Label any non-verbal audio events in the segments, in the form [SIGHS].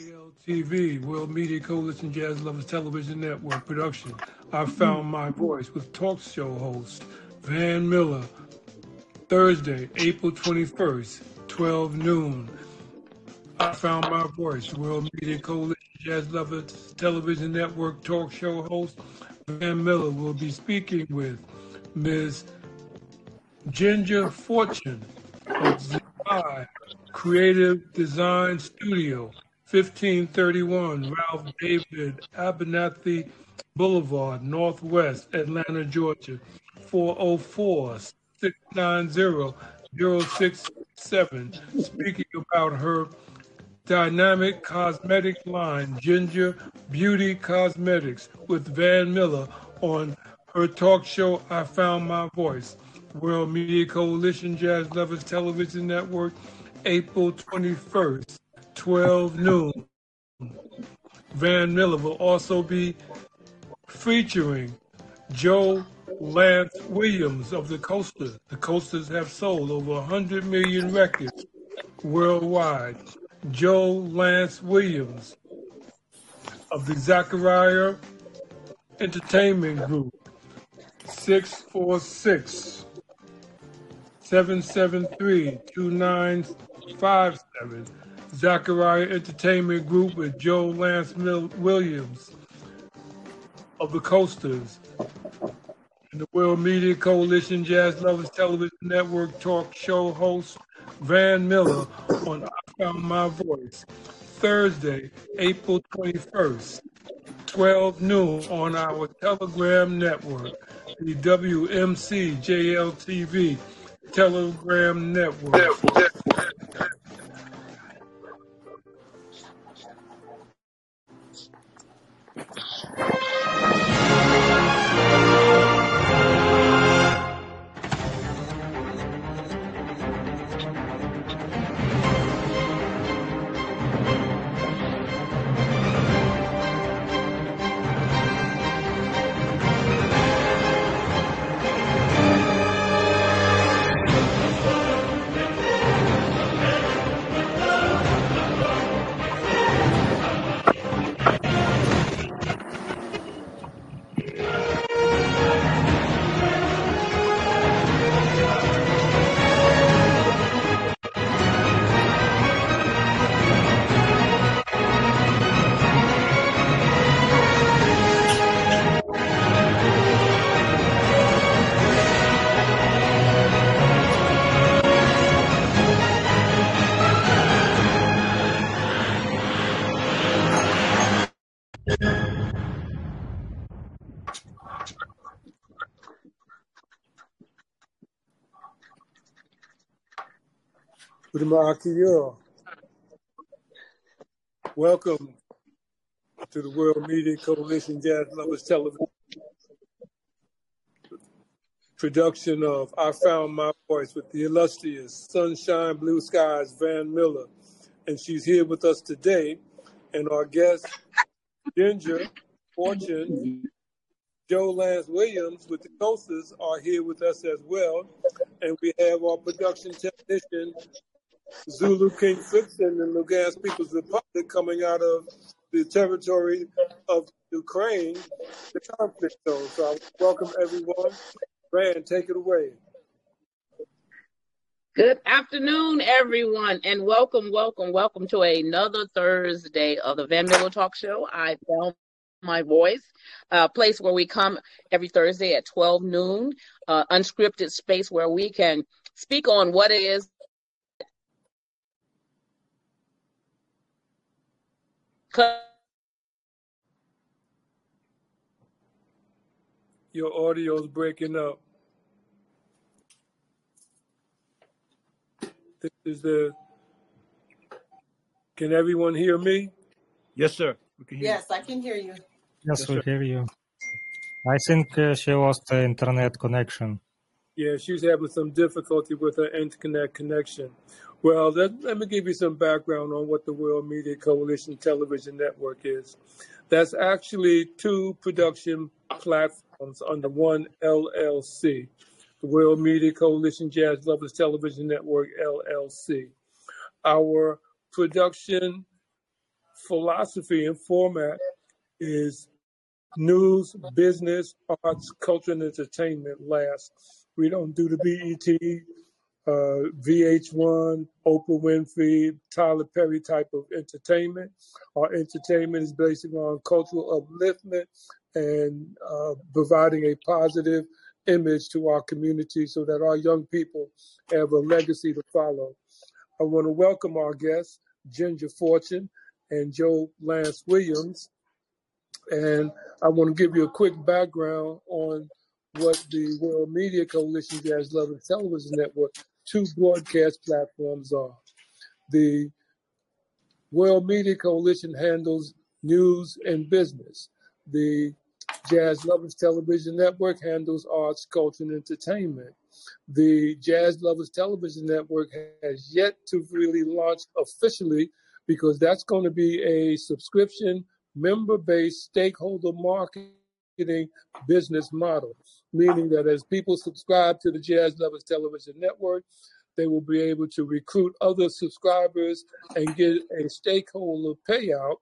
JLTV, World Media Coalition Jazz Lovers Television Network production. I found my voice with talk show host Van Miller, Thursday, April 21st, 12 noon. I found my voice, World Media Coalition Jazz Lovers Television Network talk show host Van Miller will be speaking with Ms. Ginger Fortune of Creative Design Studio, 1531 Ralph David Abernathy Boulevard, Northwest, Atlanta, Georgia, 404 690 067. Speaking about her dynamic cosmetic line, Ginger Beauty Cosmetics, with Van Miller on her talk show, I Found My Voice. World Media Coalition Jazz Lovers Television Network, April 21st, 12 noon. Van Miller will also be featuring Joe Lance Williams of the Coasters. The Coasters have sold over 100 million records worldwide. Joe Lance Williams of the Zachariah Entertainment Group, 646 773 2957. Zachariah Entertainment Group with Joe Lance Williams of the Coasters and the World Media Coalition Jazz Lovers Television Network talk show host Van Miller on I Found My Voice Thursday, April 21st, 12 noon on our Telegram network, the WMC JLTV Telegram network. Akio. Welcome to the World Media Coalition Jazz Lovers Television production of I Found My Voice with the illustrious Sunshine Blue Skies Van Miller. And she's here with us today. And our guest, Ginger Fortune, Joe Lance Williams with the Coasters are here with us as well. And we have our production technician, Zulu King Fiction and Lugansk People's Republic coming out of the territory of Ukraine, the conflict zone. So I welcome everyone. Rand, take it away. Good afternoon, everyone, and welcome, welcome, welcome to another Thursday of the Van Miller Talk Show. I found my voice, a place where we come every Thursday at 12 noon, uh, unscripted space where we can speak on what it is Your audio's breaking up. This is the. Can everyone hear me? Yes, sir. We can hear Yes, I can hear you. Yes, we hear you. I think uh, she lost the internet connection. Yeah, she's having some difficulty with her internet connection. Well, let, let me give you some background on what the World Media Coalition Television Network is. That's actually two production platforms under one LLC, the World Media Coalition Jazz Lovers Television Network LLC. Our production philosophy and format is news, business, arts, culture, and entertainment last. We don't do the BET, uh, VH1, Oprah Winfrey, Tyler Perry type of entertainment. Our entertainment is based on cultural upliftment and uh, providing a positive image to our community so that our young people have a legacy to follow. I want to welcome our guests, Ginger Fortune and Joe Lance Williams. And I want to give you a quick background on what the World Media Coalition Jazz Lovers Television Network two broadcast platforms are. The World Media Coalition handles news and business. The Jazz Lovers Television Network handles arts, culture, and entertainment. The Jazz Lovers Television Network has yet to really launch officially because that's going to be a subscription, member based, stakeholder marketing business model meaning that as people subscribe to the Jazz Lovers Television Network, they will be able to recruit other subscribers and get a stakeholder payout.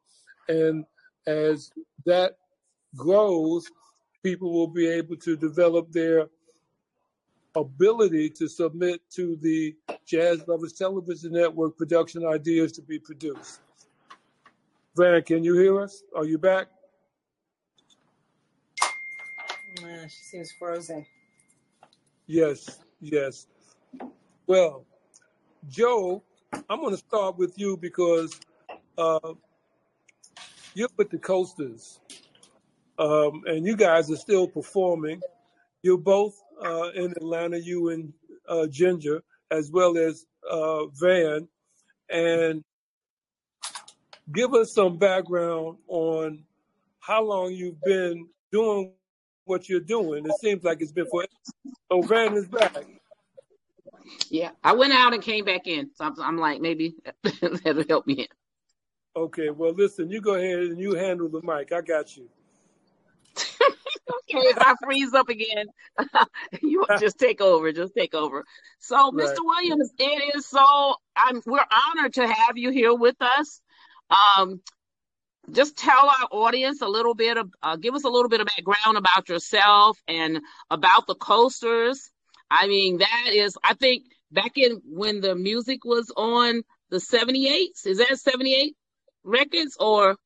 And as that grows, people will be able to develop their ability to submit to the Jazz Lovers Television Network production ideas to be produced. Van, can you hear us? Are you back? She seems frozen. Yes, yes. Well, Joe, I'm going to start with you because uh, you're with the Coasters, um, and you guys are still performing. You're both uh, in Atlanta, you and uh, Ginger, as well as uh, Van. And give us some background on how long you've been doing what you're doing. It seems like it's been for. So Van is back. Yeah, I went out and came back in. So I'm, I'm like, maybe [LAUGHS] that'll help me. In. Okay, well, listen, you go ahead and you handle the mic. I got you. okay, if I freeze up again, [LAUGHS] you just take over. Just take over. So, right. Mr. Williams, it is so. I'm. We're honored to have you here with us. Um, just tell our audience a little bit of, uh, give us a little bit of background about yourself and about the coasters. I mean, that is, I think back in when the music was on the 78s, is that 78 records or?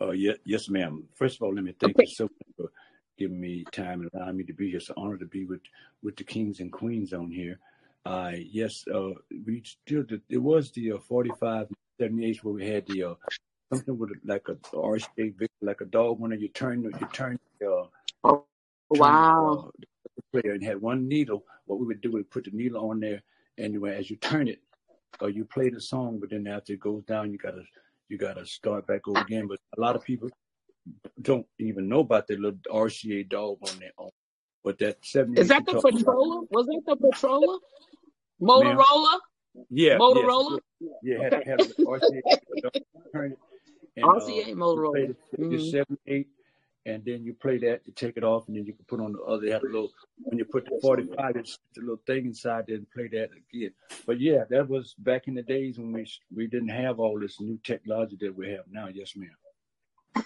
Oh, yeah, yes, ma'am. First of all, let me thank okay. you so much for giving me time and allowing me to be here. It's an honor to be with, with the kings and queens on here. Uh, yes, uh, we still, it was the uh, 45, 78 where we had the uh, something with like a RCA like a dog when you turn you turn uh, oh, wow uh, player and had one needle. What we would do is put the needle on there, and as you turn it, or uh, you play the song, but then after it goes down, you gotta you gotta start back over again. But a lot of people don't even know about that little RCA dog on there. On, but that seventy is that the Patroller? Was that the Patroller? Motorola? Yeah, Motorola. Yeah, yeah had, okay. had RCA. turn it, and, RCA uh, Motorola. You mm-hmm. seven, eight, and then you play that, you take it off, and then you can put on the other. They had a little when you put the forty five, it's the little thing inside there, and play that again. But yeah, that was back in the days when we we didn't have all this new technology that we have now. Yes, ma'am.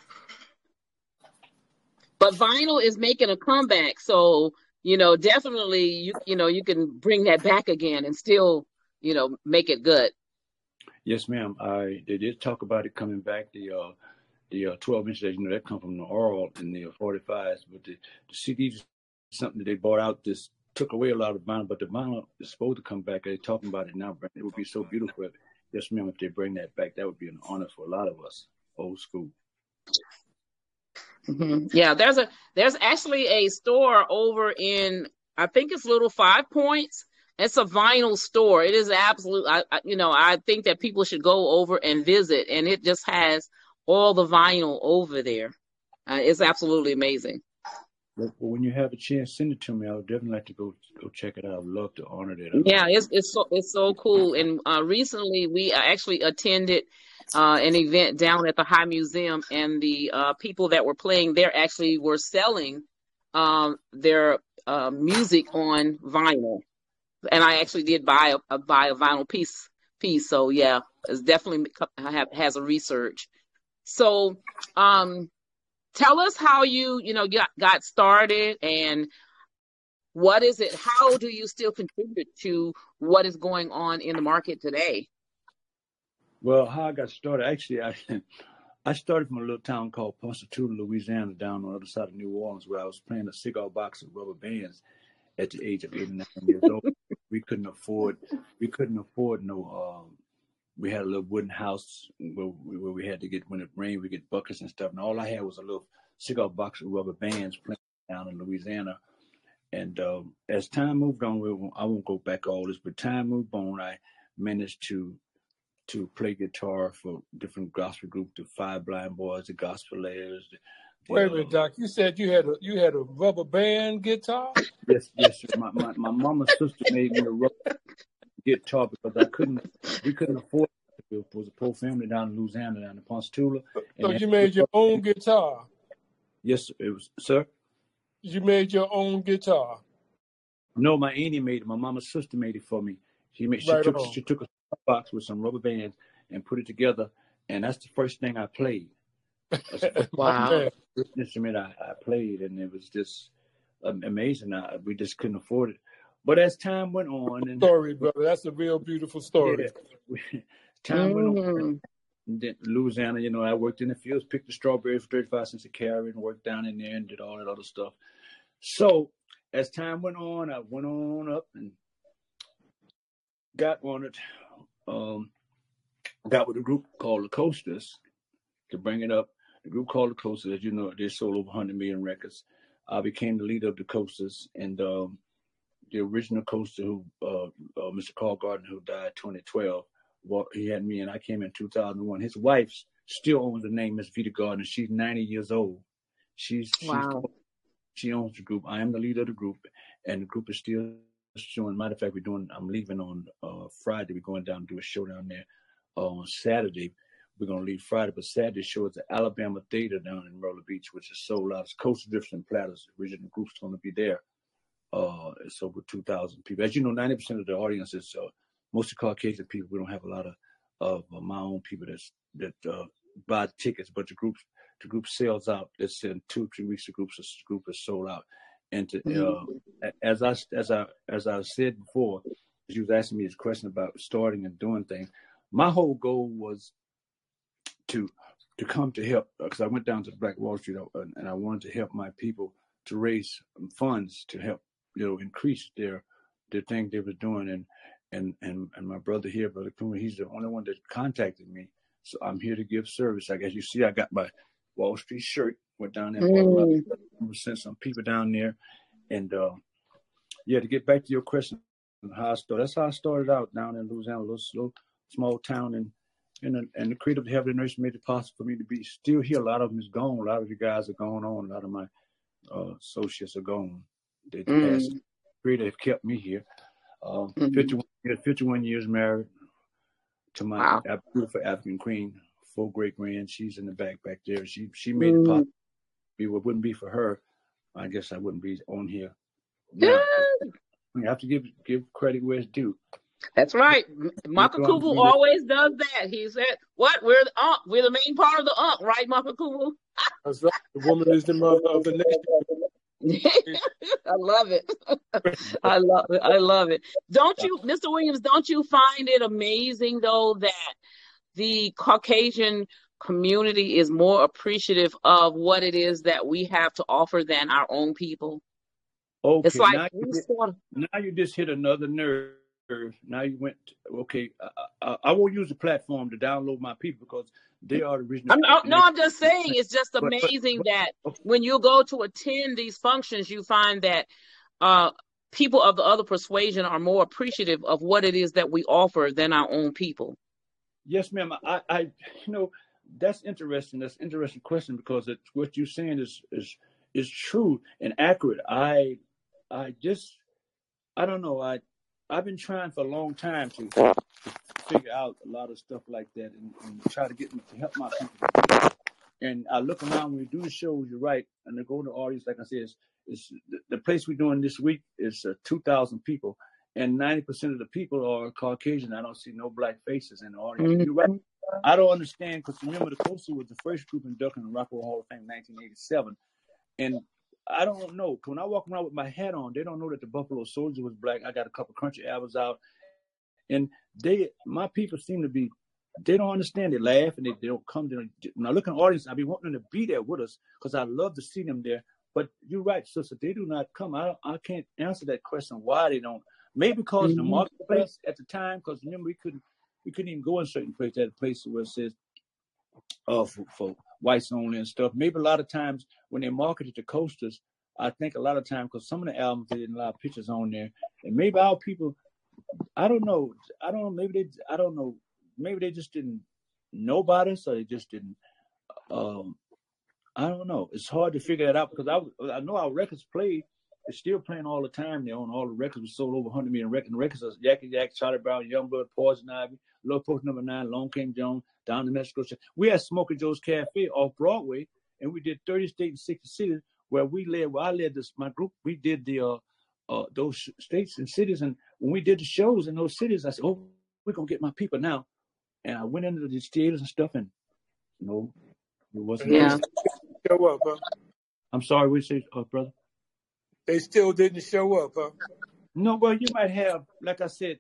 But vinyl is making a comeback, so you know definitely you you know you can bring that back again and still you know make it good. Yes, ma'am. I they did talk about it coming back. The uh, the uh, 12 inches, you know, that come from the oral and the 45s, but the, the CDs something that they bought out. This took away a lot of vinyl, but the vinyl is supposed to come back. They're talking about it now. It would be so beautiful. If, yes, ma'am. If they bring that back, that would be an honor for a lot of us, old school. Mm-hmm. Yeah, there's a there's actually a store over in I think it's Little Five Points it's a vinyl store. It is absolute. I, I, you know, I think that people should go over and visit, and it just has all the vinyl over there. Uh, it's absolutely amazing. Well, when you have a chance, send it to me. I would definitely like to go go check it out. I'd love to honor that. Yeah, it's it's so it's so cool. And uh, recently, we actually attended uh, an event down at the High Museum, and the uh, people that were playing there actually were selling um, their uh, music on vinyl and I actually did buy a, a buy a vinyl piece piece. So yeah, it's definitely have, has a research. So, um, tell us how you you know got got started and what is it? How do you still contribute to what is going on in the market today? Well, how I got started, actually, I [LAUGHS] I started from a little town called Ponchatoula, Louisiana, down on the other side of New Orleans, where I was playing a cigar box of rubber bands at the age of 89 years old. We couldn't afford, we couldn't afford no. Um, we had a little wooden house where, where we had to get when it rained, we get buckets and stuff, and all I had was a little cigar box of rubber bands playing down in Louisiana. And um, as time moved on, we, I won't go back all this, but time moved on. I managed to to play guitar for different gospel groups, the Five Blind Boys, the Gospel Layers, Wait a minute, Doc. You said you had a you had a rubber band guitar. Yes, yes. Sir. My my my mama's sister made me a rubber guitar because I couldn't we couldn't afford it. It was a poor family down in Louisiana, down in Ponchatoula. So you made your own guitar. Yes, it was, sir. You made your own guitar. No, my auntie made it. My mama's sister made it for me. She made she Right took on. she took a box with some rubber bands and put it together, and that's the first thing I played. That's the first Wow. Man, instrument I, I played, and it was just um, amazing. I, we just couldn't afford it. But as time went on, and story, brother. That's a real beautiful story. yeah, [LAUGHS] time went on, Mm. and then Louisiana, you know, I worked in the fields, picked the strawberries for 35 cents a carry, and worked down in there and did all that other stuff. So as time went on, I went on up and got on it. Um, got with a group called the Coasters to bring it up. The group called the Coasters, as you know, they sold over 100 million records. I became the leader of the Coasters, and um, the original Coaster, who uh, uh, Mr. Carl Gardner, who died 2012, well, he had me, and I came in 2001. His wife still owns the name Miss Vita Gardner. She's 90 years old. She's, she's Wow. she owns the group. I am the leader of the group, and the group is still showing. Matter of fact, we're doing. I'm leaving on uh, Friday. We're going down to do a show down there on Saturday. We're gonna leave Friday, but Saturday show is the Alabama Theater down in Roller Beach, which is sold out. It's Coast Drifts and Platters. The original group's gonna be there. Uh, it's over 2,000 people. As you know, 90% of the audience is uh, mostly Caucasian people. We don't have a lot of of uh, my own people that's that uh, buy tickets, but the group the group sells out. It's in two three weeks. The group the group is sold out. And to, uh, a- as I as I as I said before, as you was asking me this question about starting and doing things, my whole goal was to to come to help because I went down to Black Wall Street uh, and, and I wanted to help my people to raise funds to help you know increase their their thing they were doing and and and and my brother here, brother Kuma, he's the only one that contacted me. So I'm here to give service. I guess you see, I got my Wall Street shirt. Went down there, bought a lot Mm. sent some people down there, and uh, yeah, to get back to your question, how I started. That's how I started out down in Louisiana, a little, little small town, and and the, and the creative heavenly nurse made it possible for me to be still here. A lot of them is gone. A lot of you guys are going on. A lot of my uh, associates are gone. They Mm. passed. Creative have kept me here. Um, Mhm. 51, years, 51 years married to my Wow. Beautiful African queen, four great grand. She's in the back back there. She she made it Mm. possible. If it wouldn't be for her, I guess I wouldn't be on here. Yeah, Now. [LAUGHS] You have to give give credit where it's due. That's right. Go Kubu always does that. He said, "What? We're the unk. We're the main part of the unk, right, Michael Kubu?" That's right. The woman is the mother of the nation. [LAUGHS] I love it. [LAUGHS] I love it. I love it. Don't you, Mr. Williams, don't you find it amazing though that the Caucasian community is more appreciative of what it is that we have to offer than our own people? Okay, It's like now you we hit, sort of now you just hit another nerve. Now you went okay. I, I, I won't use the platform to download my people because they are the original. I'm, no, no, I'm just saying it's just But- but- amazing but- that okay. when you go to attend these functions, you find that uh, people of the other persuasion are more appreciative of what it is that we offer than our own people. Yes, ma'am. I, I, you know, that's interesting. That's an interesting question because it's what you're saying is is is true and accurate. I, I just, I don't know. I, I've been trying for a long time to, figure out a lot of stuff like that and, and try to get to help my people. And I look around when we do the shows. You're right, and to go to the audience, like I said, is is the, the place we're doing this week is uh, two thousand people, and 90% of the people are Caucasian. I don't see no black faces in the audience. Mm-hmm. Right. I don't understand because remember the Coasters was the first group inducted in the Rock and Roll Hall of Fame in 1987. And I don't know. When I walk around with my hat on, they don't know that the Buffalo Soldier was black. I got a couple country albums out. And they, my people seem to be, they don't understand. They laugh and they, they don't come. They when I look in the audience, I be wanting them to be there with us because I love to see them there. But you're right, sister. They do not come. I I can't answer that question why they don't. Maybe because mm-hmm. the marketplace at the time, because remember we couldn't we couldn't even go in certain places at a place where it says uh for, for whites only and stuff. Maybe a lot of times when they marketed the coasters, I think a lot of times because some of the albums they didn't allow pictures on there, and maybe our people, I don't know, I don't know, maybe they, I don't know, maybe they just didn't know about us or they just didn't. Um, I don't know. It's hard to figure that out because I I know our records played. They're still playing all the time. They own all the records. We sold over 100 million records. records are Yakety Yak, Charlie Brown, Youngblood, Poison Ivy, Love Potion Number Nine, Long King Jones, Down to Mexico. We had Smokey Joe's Cafe off Broadway, and we did 30 states and 60 cities where we led. Where I led this, my group. We did the uh, uh, those states and cities, and when we did the shows in those cities, I said, "Oh, we're gonna get my people now." And I went into these theaters and stuff, and you know, it wasn't. Yeah. Show up, huh? I'm sorry, we say, uh, brother. They still didn't show up, huh? No, well, you might have, like I said,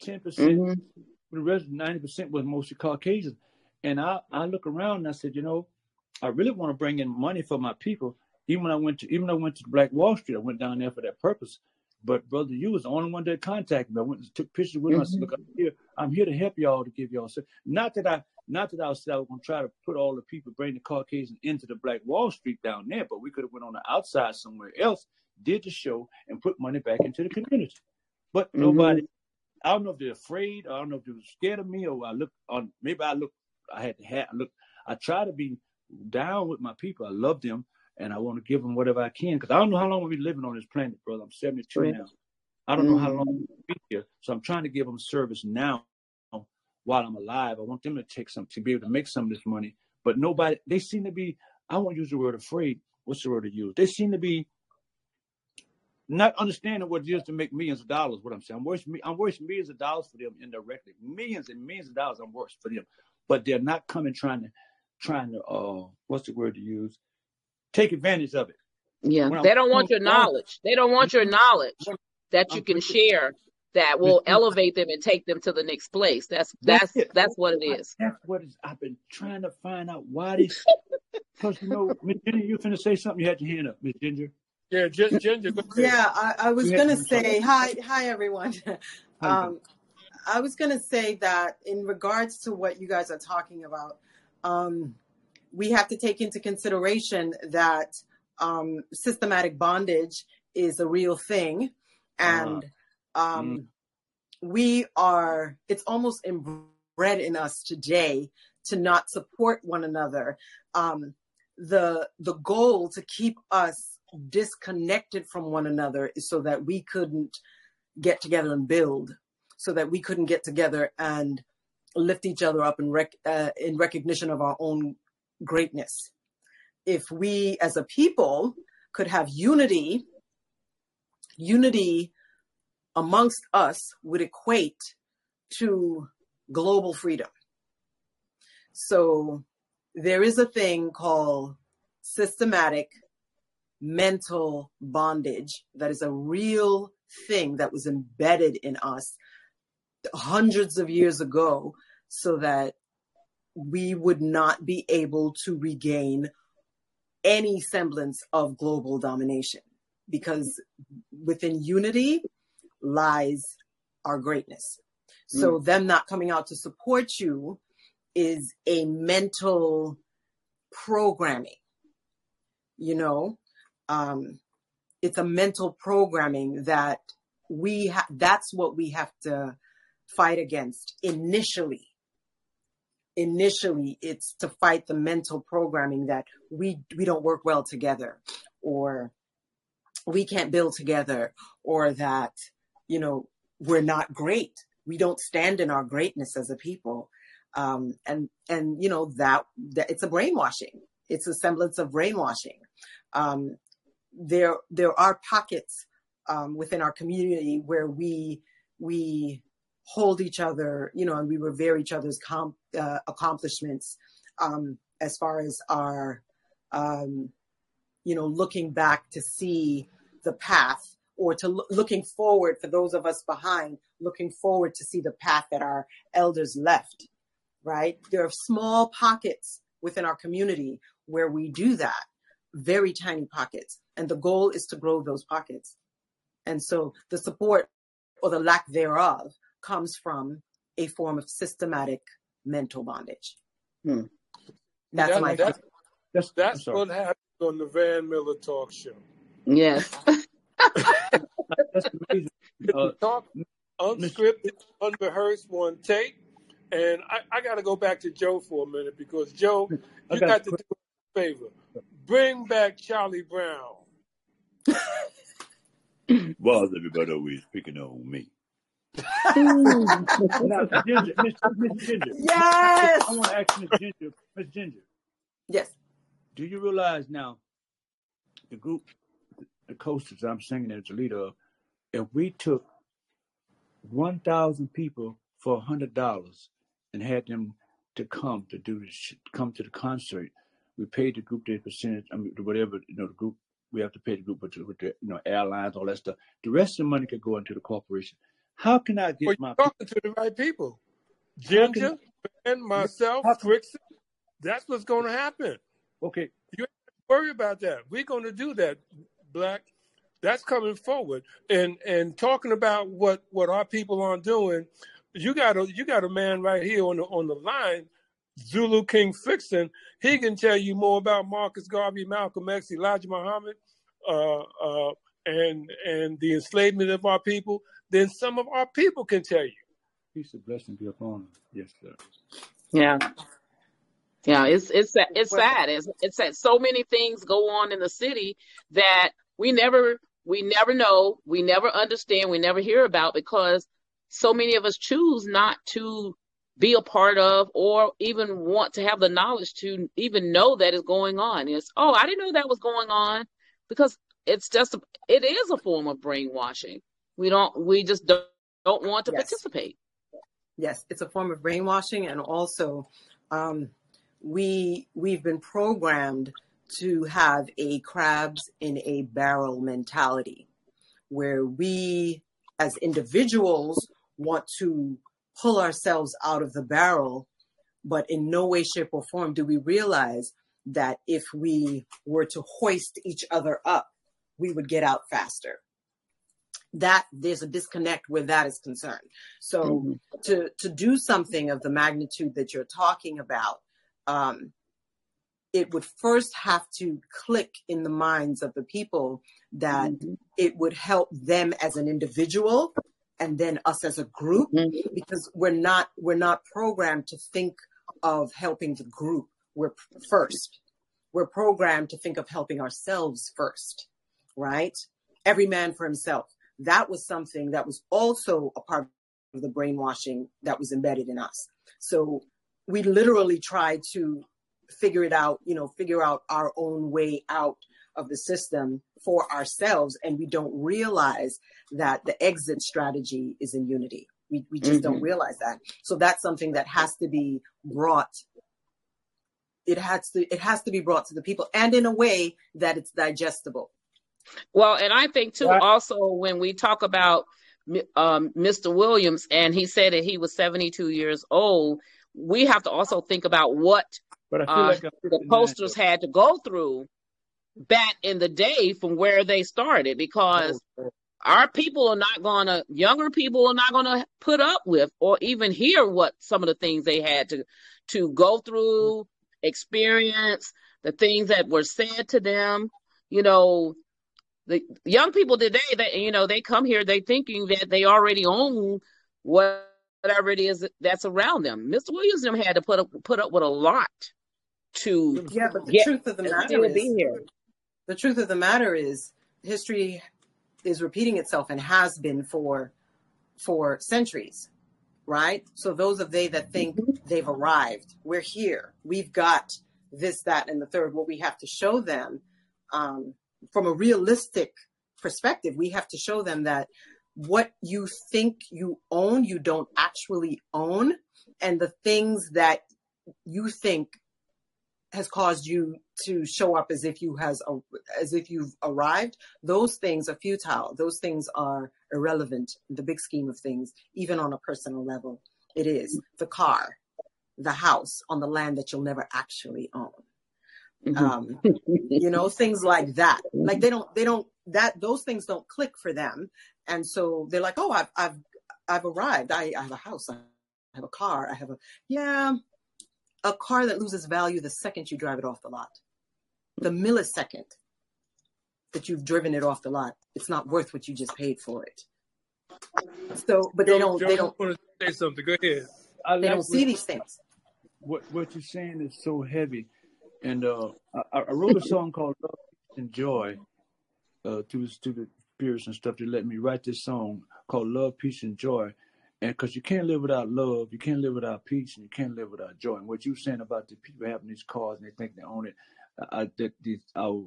ten percent. Mhm. The rest, ninety percent was mostly Caucasian. And I, I look around and I said, you know, I really want to bring in money for my people. Even when I went to, even though I went to Black Wall Street, I went down there for that purpose. But brother, you was the only one that contacted me. I went and took pictures with him. I said, look, I'm here. I'm here to help y'all to give y'all. So not that I, not that I said I was going to try to put all the people, bring the Caucasian into the Black Wall Street down there, but we could have went on the outside somewhere else, did the show, and put money back into the community. But Mhm. nobody. I don't know if they're afraid. I don't know if they're scared of me, or I look on. Maybe I look. I had to have. I look. I try to be down with my people. I love them, and I want to give them whatever I can because I don't know how long we'll be living on this planet, brother. I'm 72 Right. now. I don't know how Mhm. long we'll be here, so I'm trying to give them service now while I'm alive. I want them to take some to be able to make some of this money. But nobody. They seem to be. I won't use the word afraid. What's the word to use? They seem to be not understanding what it is to make millions of dollars. What I'm saying, I'm worth I'm worth millions of dollars for them indirectly, millions and millions of dollars. I'm worth for them, but they're not coming trying to trying to uh what's the word to use? Take advantage of it. Yeah. When I'm They don't want your I'm- knowledge. They don't want your knowledge that you can share that will elevate them and take them to the next place. That's That's that's that's what it is. That's what is, I've been trying to find out why they. [LAUGHS] Because you know, Miss Ginger, you finna say something. You had your hand up, Miss Ginger. Yeah, just [LAUGHS] Ginger. Go ahead. Yeah, I, I was gonna say hi, hi everyone. [LAUGHS] Um, I was gonna say that in regards to what you guys are talking about, um, we have to take into consideration that um, systematic bondage is a real thing, and um, we are. It's almost inbred in us today to not support one another. Um, the the goal to keep us disconnected from one another so that we couldn't get together and build, so that we couldn't get together and lift each other up in rec- uh, in recognition of our own greatness. If we as a people could have unity, unity amongst us would equate to global freedom. So there is a thing called systematic mental bondage that is a real thing that was embedded in us hundreds of years ago so that we would not be able to regain any semblance of global domination because within unity lies our greatness. So mm. them not coming out to support you is a mental programming. You know, um, it's a mental programming that we ha- that's what we have to fight against initially. Initially, it's to fight the mental programming that we we don't work well together, or we can't build together, or that you know we're not great. We don't stand in our greatness as a people, um, and and you know that, that it's a brainwashing. It's a semblance of brainwashing. Um, there there are pockets um, within our community where we we hold each other, you know, and we revere each other's uh, accomplishments um, as far as our, um, you know, looking back to see the path or to lo- looking forward for those of us behind, looking forward to see the path that our elders left, right? There are small pockets within our community where we do that, very tiny pockets. And the goal is to grow those pockets. And so the support or the lack thereof comes from a form of systematic mental bondage. Hmm. That's That- my that- That's, That's sorry. what happened on the Van Miller Talk Show. Yes. [LAUGHS] That's amazing. Uh, Talk unscripted, unrehearsed, one take. And I, I got to go back to Joe for a minute because Joe, you got got to do a favor. Bring back Charlie Brown. [LAUGHS] Why is everybody always picking on me? now, Ginger, Miss, Miss Ginger. Yes. I want to ask Miss Ginger. Miss Ginger, Yes. do you realize now the group, the coasters I'm singing as the leader of, if we took 1,000 people for $100 and had them to come to do this, come to the concert, we paid the group their percentage, I mean, whatever, you know, the group, we have to pay the group with the, with the you know, airlines, all that stuff. The rest of the money could go into the corporation. How can I Well, get my you're talking to the right people. Ginger, and myself, How- That's what's going to happen. okay? You worry about that. We're going to do that, Black. That's coming forward, and and talking about what what our people are doing. You got a you got a man right here on the on the line, Zulu King Fixon. He can tell you more about Marcus Garvey, Malcolm X, Elijah Muhammad, uh, uh, and and the enslavement of our people than some of our people can tell you. Peace and blessing be upon us. Yes, sir. Yeah. Yeah, it's it's it's sad. It's it's sad. So many things go on in the city that we never we never know, we never understand, we never hear about because so many of us choose not to be a part of or even want to have the knowledge to even know that is going on. It's oh, I didn't know that was going on because it's just a, it is a form of brainwashing. We don't we just don't, don't want to Yes. participate. Yes, it's a form of brainwashing, and also um, we we've been programmed to have a crabs in a barrel mentality, where we as individuals want to pull ourselves out of the barrel, but in no way, shape, or form do we realize that if we were to hoist each other up, we would get out faster. That there's a disconnect where that is concerned. So Mhm. to to do something of the magnitude that you're talking about, um, it would first have to click in the minds of the people that Mhm. it would help them as an individual and then us as a group Mhm. because we're not we're not programmed to think of helping the group. We're first. We're programmed to think of helping ourselves first right? Every man for himself. That was something that was also a part of the brainwashing that was embedded in us. So we literally tried to figure it out you know figure out our own way out of the system for ourselves and we don't realize that the exit strategy is in unity we, we just don't Mhm. realize that so that's something that has to be brought it has to it has to be brought to the people and in a way that it's digestible Well, and I think too, Right. also when we talk about um, Mr. Williams, and he said that he was 72 years old, we have to also think about what But I feel uh, like the Coasters had to go through back in the day from where they started, because our people are not gonna, younger people are not gonna put up with or even hear what some of the things they had to to go through, experience, the things that were said to them. You know, the young people today that you know they come here they thinking that they already own whatever it is that's around them. Mr. Williams them had to put up put up with a lot to yeah but the Yeah, truth of the matter is be here. The truth of the matter is history is repeating itself and has been for for centuries right? So those of they that think they've arrived we're here. We've got this that and the third. What we have to show them um, from a realistic perspective. We have to show them that what you think you own, you don't actually own, and the things that you think has caused you to show up as if you has a, as if you've arrived those things are futile. Those things are irrelevant in the big scheme of things even on a personal level. It is the car the house on the land that you'll never actually own. Mm-hmm. um, you know things like that. Like they don't they don't that those things don't click for them. And so they're like oh i've i've i've arrived. I, I have a house. I have a car. I have a yeah a car that loses value the second you drive it off the lot. The millisecond that you've driven it off the lot, it's not worth what you just paid for it. So, but they don't. They don't want to say something. Go ahead. I they don't see these things. What What you're saying is so heavy, and uh, I, I wrote a song called "Love and Joy" uh, to to the spirits and stuff to let me write this song called "Love, Peace, and Joy." And because you can't live without love, you can't live without peace, and you can't live without joy. And what you're saying about the people having these cars and they think they own it, uh, that these our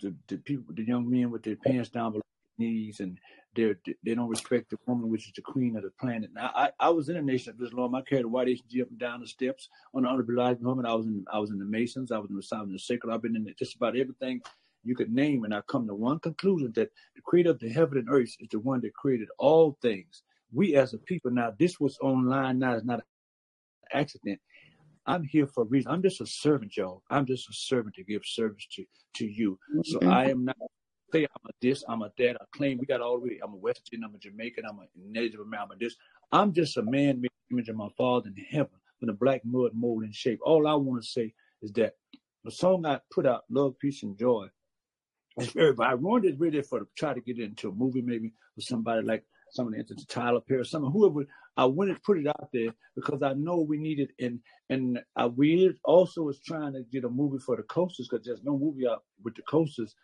the, the people, the young men with their pants down below their knees, and they they don't respect the woman, which is the queen of the planet. Now, I, I was in a nation of Islam. I carried a white HG up and down the steps on the unbelieving woman. I was in I was in the Masons. I was in the Southern the Sacred. I've been in just about everything you could name, and I come to one conclusion that the creator of the heaven and earth is the one that created all things we as a people now this was online now it's not an accident. I'm here for a reason. I'm just a servant y'all. I'm just a servant to give service to to you. So mm-hmm. i am not say i'm a this i'm a that i claim we got all the way i'm a west i'm a jamaican i'm a native american i'm a this. I'm just a man made image of my father in heaven from a black mud mold and shape. All i want to say is that the song i put out love peace and joy is very i wanted it really for to try to get into a movie maybe with somebody like some of the instances, Tyler Perry, some whoever. I wanted to put it out there because I know we need it, and and I, we also was trying to get a movie for the coasters because there's no movie out with the coasters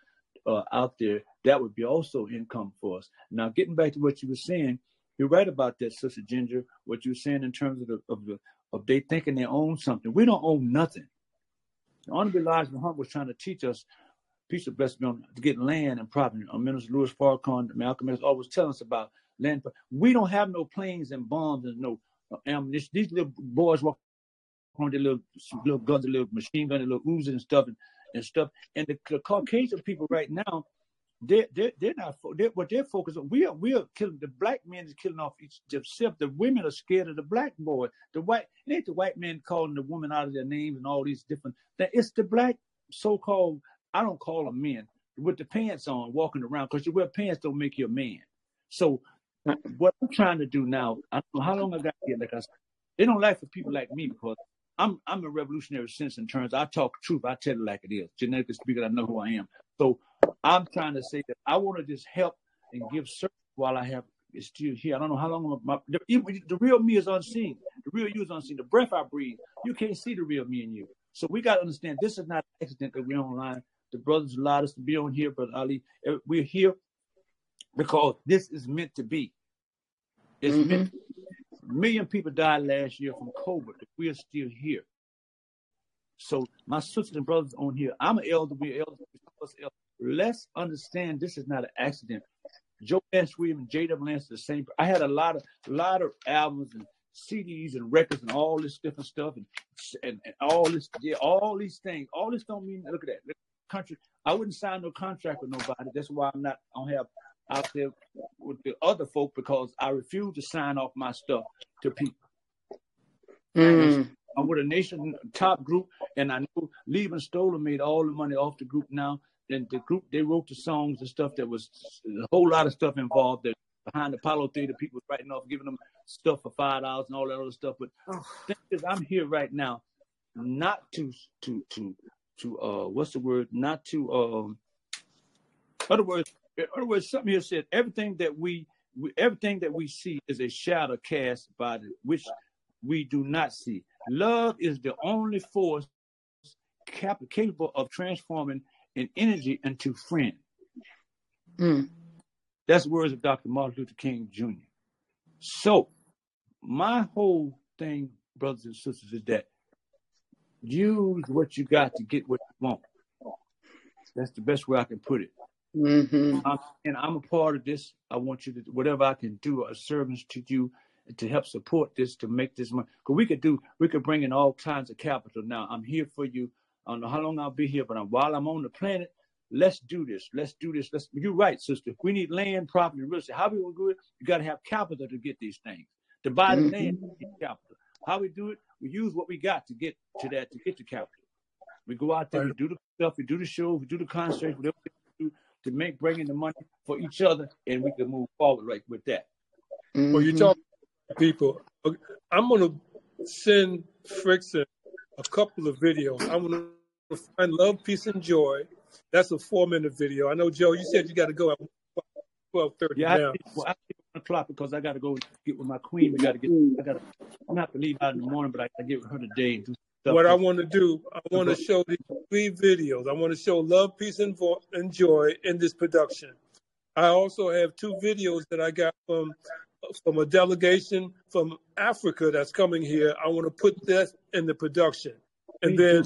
uh, out there that would be also income for us. Now, getting back to what you were saying, you're right about that, Sister Ginger. What you were saying in terms of the of the of they thinking they own something. We don't own nothing. The Honorable Elijah Hunt was trying to teach us peace of blessing on to get land and property. Uh, Minister Louis Farrakhan, Malcolm X always telling us about land. We don't have no planes and bombs and no uh, ammunition. These little boys walk on their little little guns, a little machine gun, a little Uzi and stuff and, and stuff. And the, the Caucasian people right now, they're they're, they're not they're, what they're focused on. We are we are killing the black men is killing off each themselves. The women are scared of the black boy. The white it ain't the white men calling the woman out of their names and all these different. That it's the black so-called I don't call them men with the pants on walking around because you wear pants don't make you a man. So what I'm trying to do now, I don't know how long I got here. Like I said, they don't like for people like me because I'm I'm a revolutionary sense in terms I talk truth, I tell it like it is. Genetically speaking, I know who I am. So I'm trying to say that I want to just help and give service while I have it's still here. I don't know how long my the, the real me is unseen. The real you is unseen. The breath I breathe, you can't see the real me and you. So we got to understand this is not an accident that we're online. The brothers allowed us to be on here, Brother Ali. Eh, we're here because this is meant to be. It's mm-hmm. meant. A million people died last year from COVID. We are still here. So my sisters and brothers on here, I'm an elder. We're elders. Let's understand this is not an accident. Joe S. Williams and J.W. Lance the same. I had a lot of lot of albums and CDs and records and all this different stuff and and, and all this yeah, all these things. All this don't mean look at that. Look, country. I wouldn't sign no contract with nobody. That's why I'm not. I don't have out there with the other folk because I refuse to sign off my stuff to people. Mm. I'm with a nation top group, and I know Leiber and Stoller made all the money off the group now. And the group they wrote the songs and stuff that was a whole lot of stuff involved. That behind the Apollo Theater, people writing off, giving them stuff for five dollars and all that other stuff. But oh. is, I'm here right now, not to to to to uh what's the word? Not to um. Other words, in other words, something here said everything that we, we everything that we see is a shadow cast by the, which we do not see. Love is the only force cap- capable of transforming an energy into friend. Mm. That's words of Dr. Martin Luther King Jr. So, my whole thing, brothers and sisters, is that use what you got to get what you want. That's the best way I can put it. Hmm I'm, and I'm a part of this. I want you to whatever I can do, a service to you to help support this to make this money. Because we could do, we could bring in all kinds of capital. Now I'm here for you. I don't know how long I'll be here, but I'm, while I'm on the planet, let's do this. Let's do this. Let's. You're right, sister. We need land, property, real estate. How we gonna do it? You got to have capital to get these things. To buy the Mhm. land, capital. How we do it? We use what we got to get to that to get the capital. We go out there, we do the stuff, we do the show, we do the concerts, whatever to make bringing the money for each other, and we can move forward right with that. Mm-hmm. Well, you talk to people. I'm gonna send Frickson a couple of videos. I'm gonna find Love, Peace, and Joy. That's a four minute video. I know Joe, you said you gotta go at twelve thirty Yeah, I, now. well, I leave at one o'clock because I got to go get with my queen. We got to get. I got. to I'm not to leave out in the morning, but I got to get with her today and do stuff. What I want to do, I want to show these three videos. I want to show love, peace, and, vo- and joy in this production. I also have two videos that I got from from a delegation from Africa that's coming here. I want to put that in the production, and then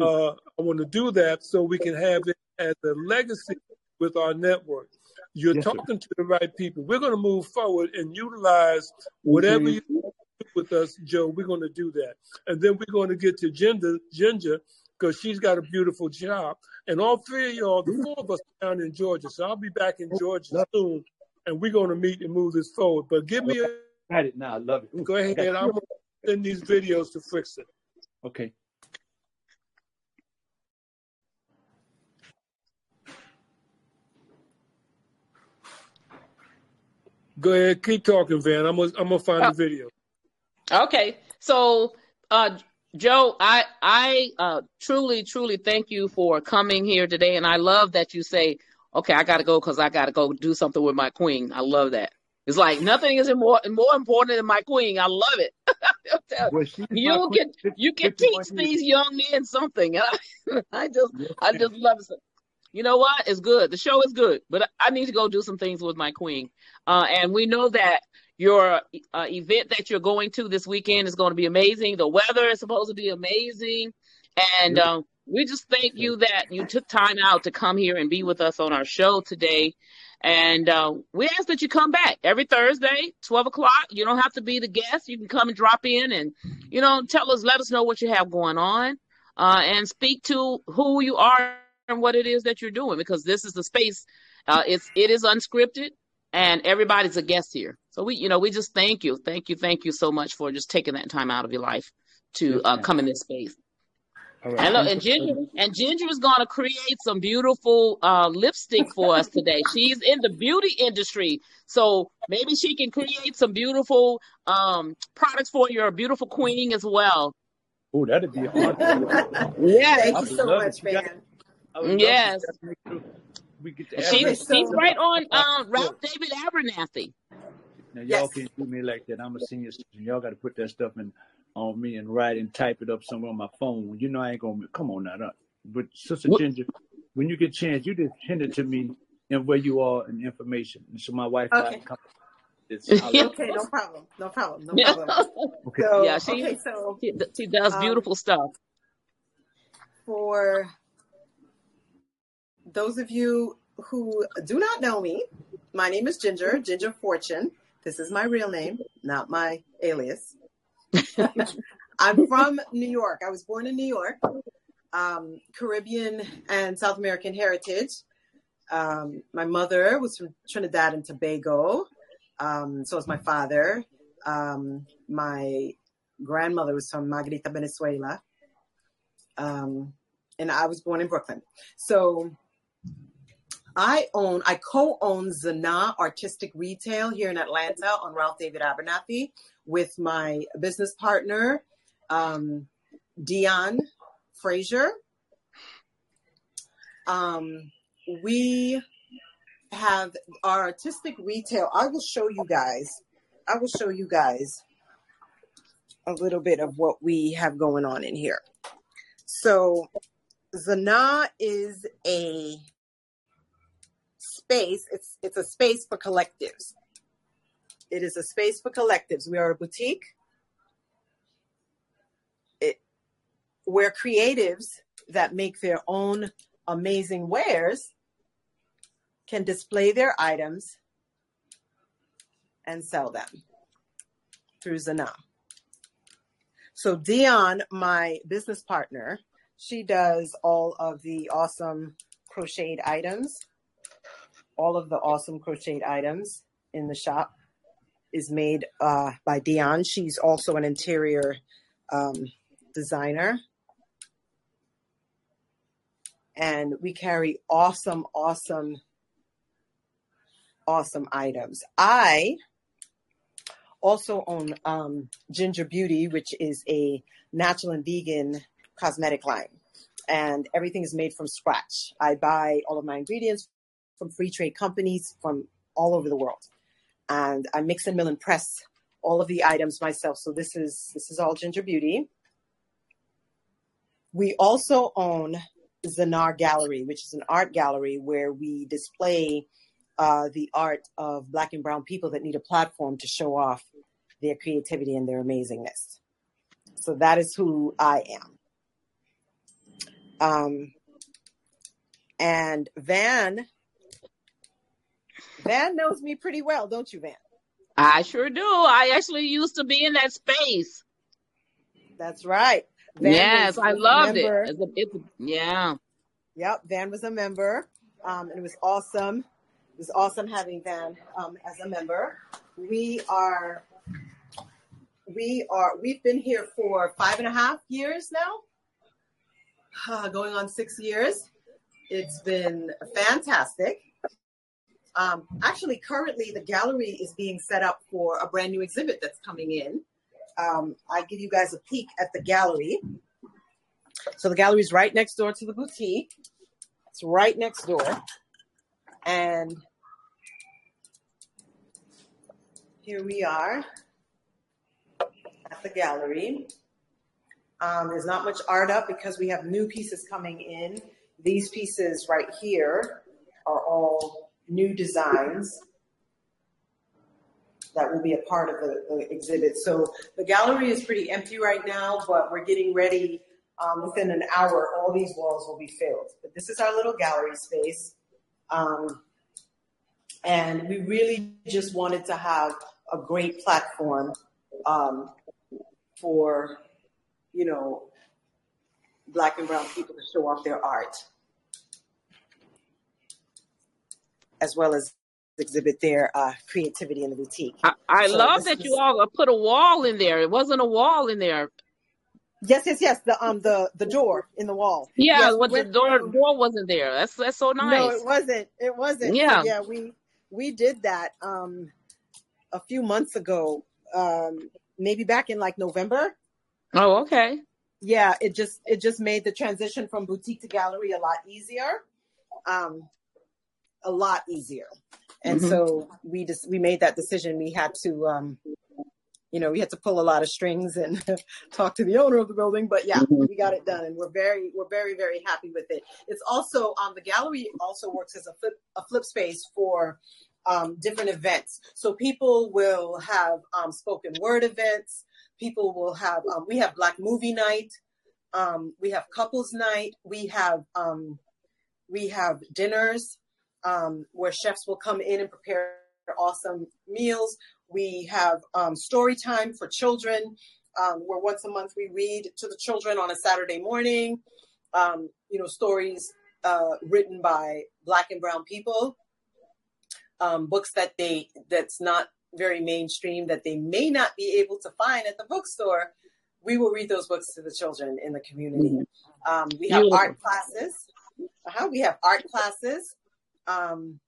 uh, I want to do that so we can have it as a legacy with our network. You're Yes, sir. talking to the right people. We're going to move forward and utilize whatever Mhm. you with us, Joe. We're going to do that, and then we're going to get to Ginger, Ginger, because she's got a beautiful job. And all three of y'all, the four of us, down in Georgia. So I'll be back in Georgia soon, and we're going to meet and move this forward. But give me a Got it now. I love it. Go ahead. got- I'm going to send these videos to Frickson. Okay. Go ahead, keep talking, Van. I'm gonna I'm gonna find Oh. the video. Okay, so uh, Joe, I I uh, truly truly thank you for coming here today, and I love that you say, "Okay, I got to go because I got to go do something with my queen." I love that. It's like nothing is more more important than my queen. I love it. [LAUGHS] Well, you queen. can you can 51 teach these young men something. I, [LAUGHS] I just Yes, I just love it. You know what? It's good. The show is good, but I- I need to go do some things with my queen. Uh, and we know that your uh, event that you're going to this weekend is going to be amazing. The weather is supposed to be amazing, and um, we just thank you that you took time out to come here and be with us on our show today. And uh, we ask that you come back every Thursday, 12 o'clock. You don't have to be the guest. You can come and drop in and, you know, tell us, let us know what you have going on uh, and speak to who you are and what it is that you're doing because this is the space. Uh, it's, it is unscripted and everybody's a guest here. So we, you know, we just thank you. Thank you. Thank you so much for just taking that time out of your life to Yes, uh, come in this space. All right. And look, and. Ginger, and Ginger is going to create some beautiful uh, lipstick for us today. She's in the beauty industry, so maybe she can create some beautiful um, products for your beautiful queen as well. Oh, that'd be an honor. Yes, Thank you so much, it. Got- man. I would love Yes. to make sure we get the she's so- she's right on um, Ralph David Abernathy. Now y'all Yes. can't do me like that. I'm a senior citizen. Y'all got to put that stuff in on me and write and type it up somewhere on my phone. You know I ain't gonna come on now. don't- But Sister What- Ginger, when you get a chance, you just send it to me and where you are and information, and so my wife and Okay. come. It's, Okay, no problem. No problem. No Yeah. problem. [LAUGHS] Okay. So, Yeah, she- okay, so She, she does Um, beautiful stuff. for those of you who do not know me, my name is Ginger, Ginger Fortune. This is my real name, not my alias. [LAUGHS] I'm from New York. I was born in New York, um, Caribbean and South American heritage. Um, my mother was from Trinidad and Tobago. Um, so was my father. Um, my grandmother was from Margarita, Venezuela. Um, and I was born in Brooklyn. So I own, I co-own Zana Artistic Retail here in Atlanta on Ralph David Abernathy with my business partner, um, Dion Frazier. Um, we have our artistic retail. I will show you guys. I will show you guys a little bit of what we have going on in here. So, Zana is a space. It's it's a space for collectives. It is a space for collectives. We are a boutique. It, we're creatives that make their own amazing wares can display their items and sell them through Zana. So Dion, my business partner, she does all of the awesome crocheted items. All of the awesome crocheted items in the shop is made uh, by Dion. She's also an interior um, designer. And we carry awesome, awesome, awesome items. I also own um, Ginger Beauty, which is a natural and vegan cosmetic line. And everything is made from scratch. I buy all of my ingredients from free trade companies from all over the world. And I mix and mill and press all of the items myself. So this is this is all Ginger Beauty. We also own Zanar Gallery, which is an art gallery where we display uh, the art of Black and Brown people that need a platform to show off their creativity and their amazingness. So that is who I am. Um, and Van, Van knows me pretty well, don't you, Van? I sure do. I actually used to be in that space. That's right. Van yes, I loved it. It's a, it's a, yeah. Yep, Van was a member, um, and it was awesome. It was awesome having Van um, as a member. We are, we are, we've been here for five and a half years now, uh, [SIGHS] going on six years. It's been fantastic. Um, actually, currently the gallery is being set up for a brand new exhibit that's coming in. Um, I give you guys a peek at the gallery. So the gallery is right next door to the boutique. It's right next door. And here we are at the gallery. Um, there's not much art up because we have new pieces coming in. These pieces right here are all new designs that will be a part of the, the exhibit. So the gallery is pretty empty right now, but we're getting ready. Um, within an hour, all these walls will be filled. But this is our little gallery space. Um, and we really just wanted to have a great platform um, for, you know, black and brown people to show off their art, as well as exhibit their uh, creativity in the boutique. I, I So love that is- you all put a wall in there. It wasn't a wall in there. Yes, yes, yes. The um the the door in the wall. Yeah, Yes, what the door door wasn't there. That's that's so nice. No, it wasn't. It wasn't. Yeah. yeah, we we did that um a few months ago. Um maybe back in like November. Oh, okay. Yeah, it just it just made the transition from boutique to gallery a lot easier. Um a lot easier. And Mhm. so we just we made that decision. We had to um you know, we had to pull a lot of strings and [LAUGHS] talk to the owner of the building, but yeah, Mhm. we got it done and we're very we're very very happy with it. It's also um the gallery also works as a flip a flip space for um different events. So people will have um spoken word events, people will have um we have black movie night, um we have couples night, we have um we have dinners um where chefs will come in and prepare awesome meals. We have um, story time for children, um, where once a month we read to the children on a Saturday morning. Um, you know, stories uh, written by Black and Brown people, um, books that they that's not very mainstream that they may not be able to find at the bookstore. We will read those books to the children in the community. Um, we have art classes. Uh-huh, we have art classes, um,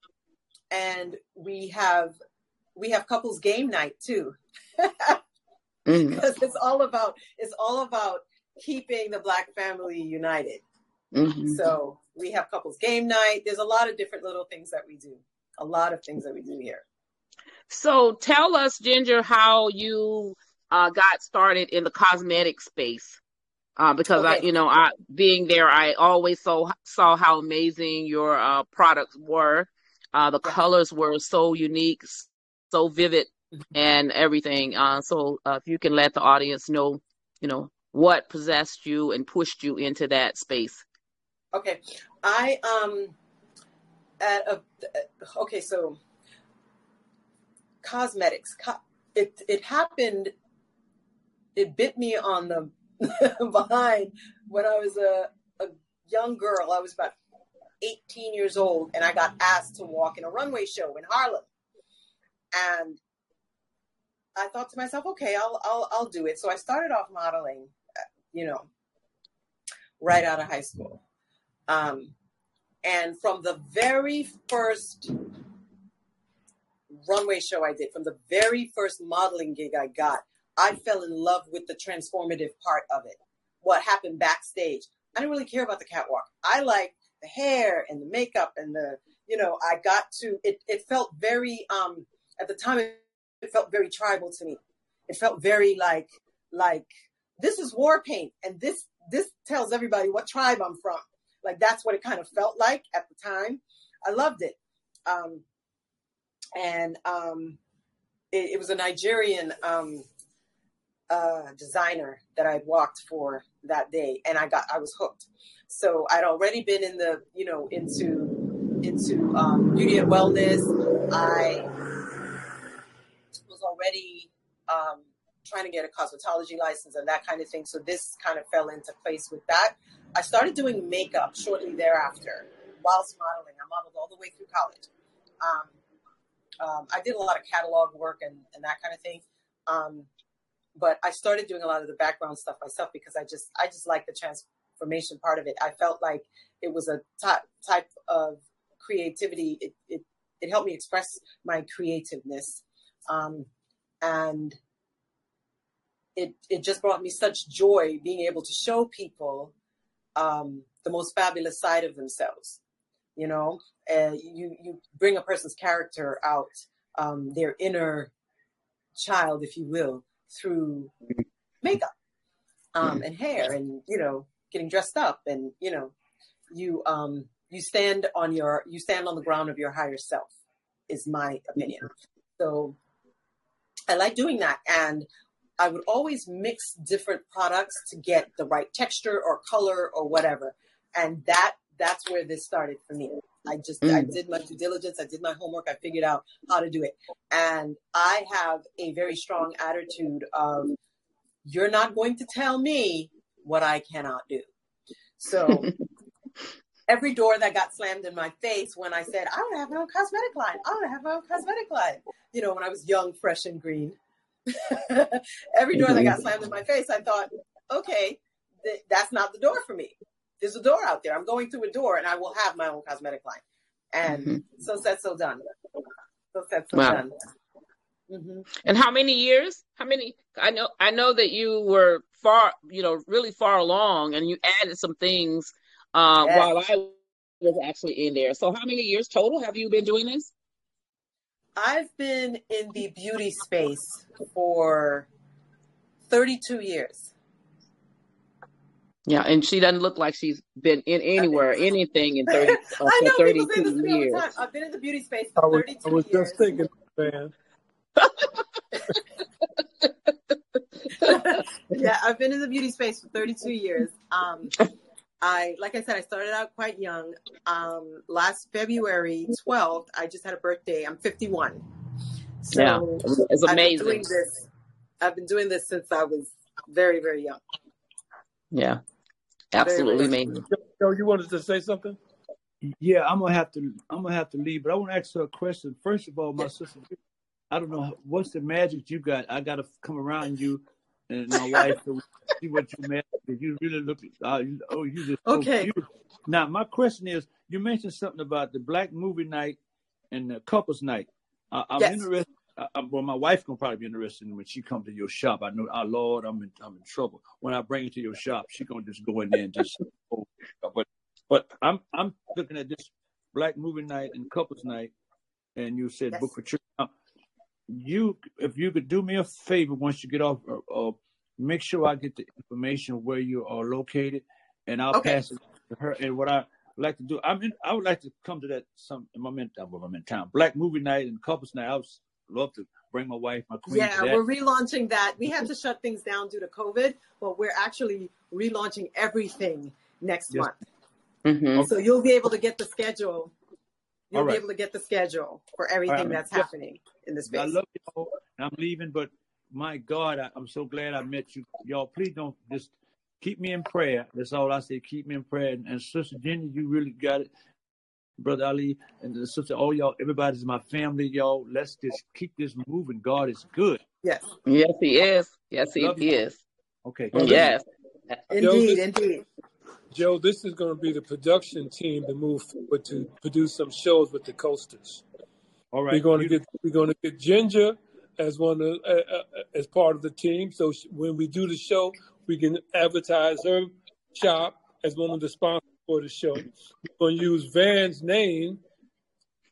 and we have we have couples game night too. [LAUGHS] Mhm. because it's all about it's all about keeping the black family united. Mhm. So we have couples game night. There's a lot of different little things that we do. A lot of things that we do here. So tell us, Ginger, how you uh, got started in the cosmetic space. Uh, because I, you know, I being there, I always saw saw how amazing your uh, products were. Uh, the Yeah. colors were so unique, so vivid, and everything. Uh, so uh, if you can let the audience know, you know, what possessed you and pushed you into that space. Okay. I um at a okay, so cosmetics. Co- it it happened. It bit me on the [LAUGHS] behind when I was a, a young girl. I was about 18 years old, and I got asked to walk in a runway show in Harlem. And I thought to myself, okay, I'll I'll I'll do it. So I started off modeling, you know, right out of high school. Um, and from the very first runway show I did, from the very first modeling gig I got, I fell in love with the transformative part of it. What happened backstage. I didn't really care about the catwalk. I liked the hair and the makeup and the, you know, I got to, it, it felt very, um, at the time, it, felt very tribal to me. It felt very like, like, this is war paint and this, this tells everybody what tribe I'm from. Like that's what it kind of felt like at the time. I loved it. Um, and um, it, it, was a Nigerian um, uh, designer that I walked for that day, and I got I was hooked. So I'd already been in the you know into into um, beauty and wellness. I was already um, trying to get a cosmetology license and that kind of thing. So this kind of fell into place with that. I started doing makeup shortly thereafter whilst modeling. I modeled all the way through college. Um, um, I did a lot of catalog work and, and that kind of thing. Um, but I started doing a lot of the background stuff myself because I just I just like the transformation part of it. I felt like it was a type type of creativity. It it, it helped me express my creativeness, um, and it it just brought me such joy being able to show people um, the most fabulous side of themselves. You know, uh, you you bring a person's character out, um, their inner child, if you will, through makeup um, and hair, and you know, getting dressed up, and you know, you um, you stand on your you stand on the ground of your higher self, is my opinion. So I like doing that, and I would always mix different products to get the right texture or color or whatever. And that that's where this started for me. I just mm. I did my due diligence, I did my homework, I figured out how to do it. And I have a very strong attitude of you're not going to tell me what I cannot do. So [LAUGHS] every door that got slammed in my face when I said, I want to have my own cosmetic line. I want to have my own cosmetic line. You know, when I was young, fresh and green. [LAUGHS] Every door that got mm-hmm. slammed in my face, I thought, okay, th- that's not the door for me. There's a door out there. I'm going through a door and I will have my own cosmetic line. And mm-hmm. so said, so done. So said, so wow. done. Mm-hmm. And how many years? How many? I know, I know that you were far, you know, really far along, and you added some things uh, yes. while I was actually in there. So, how many years total have you been doing this? I've been in the beauty space for 32 years. Yeah, and she doesn't look like she's been in anywhere, anything in 30, [LAUGHS] uh, I know, 32 years. I've been in the beauty space for was, 32 I was years. just thinking, man. [LAUGHS] yeah, I've been in the beauty space for 32 years. Um, I, like I said, I started out quite young. Um, last February 12th, I just had a birthday. I'm 51. So yeah, it's amazing. I've been doing this. I've been doing this since I was very, very young. Yeah, absolutely man. amazing. Joe, you wanted to say something? Yeah, I'm gonna have to. I'm gonna have to leave, but I want to ask her a question. First of all, my sister, I don't know what's the magic you got. I got to come around you and my wife to see what you meant. You really look. Uh, oh, you just okay. Now, my question is: You mentioned something about the black movie night and the couples night. Uh, I'm yes. interested. Uh, well, my wife gonna probably be interested in when she comes to your shop. I know, our oh, Lord, I'm in, I'm in trouble. When I bring it to your shop, she gonna just go in there and just. [LAUGHS] oh, but, but I'm I'm looking at this black movie night and couples night, and you said yes. book for church. Now, you if you could do me a favor once you get off, uh, uh, make sure I get the information where you are located, and I'll okay. pass it to her. And what I like to do, I'm I would like to come to that some in my in, well, I'm in town. Black movie night and couples night. I would love to bring my wife, my queen. Yeah, we're relaunching that. We had to shut things down due to COVID, but we're actually relaunching everything next yes. month. Mm-hmm. So you'll be able to get the schedule you'll All be able to get the schedule for everything All right. that's Yeah. happening in the I space. love y'all. I'm leaving, but my God, I, I'm so glad I met you. Y'all, please don't just keep me in prayer. That's all I say. Keep me in prayer. And, and Sister Jenny, you really got it. Brother Ali and the sister, all y'all, everybody's my family, y'all. Let's just keep this moving. God is good. Yes, Yes, he is. Yes, he Love you. is. Okay. Well, Yes. indeed, this- indeed. Joe, this is going to be the production team to move forward to produce some shows with the Coasters. All right. We're going to get we're going to get Ginger as one of uh, uh, as part of the team. So sh- when we do the show, we can advertise her shop as one of the sponsors for the show. We're going to use Van's name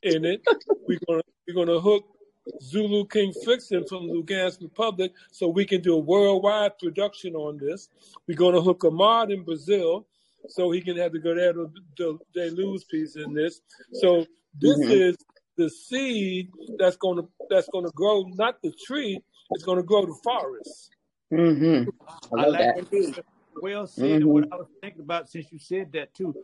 in it. We're going to we're going to hook Zulu King Fixin from Lugansk Republic so we can do a worldwide production on this. We're going to hook Ahmad in Brazil so he can have the Guerrero de, de Luz piece in this. So this Mhm. is the seed that's going to that's going to grow, not the tree. It's going to grow the forest. Mm-hmm. I I love like that. Well said. And what I was thinking about since you said that too,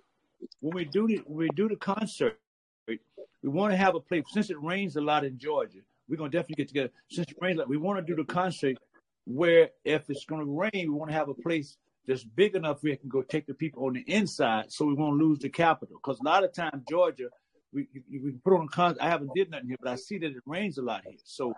when we do the when we do the concert, we want to have a place. Since it rains a lot in Georgia, we're gonna definitely get together. Since it rains, a lot, we want to do the concert where if it's gonna rain, we want to have a place that's big enough where we can go take the people on the inside, so we won't lose the capital. Because a lot of times Georgia, we we put on a concert. I haven't did nothing here, but I see that it rains a lot here, so.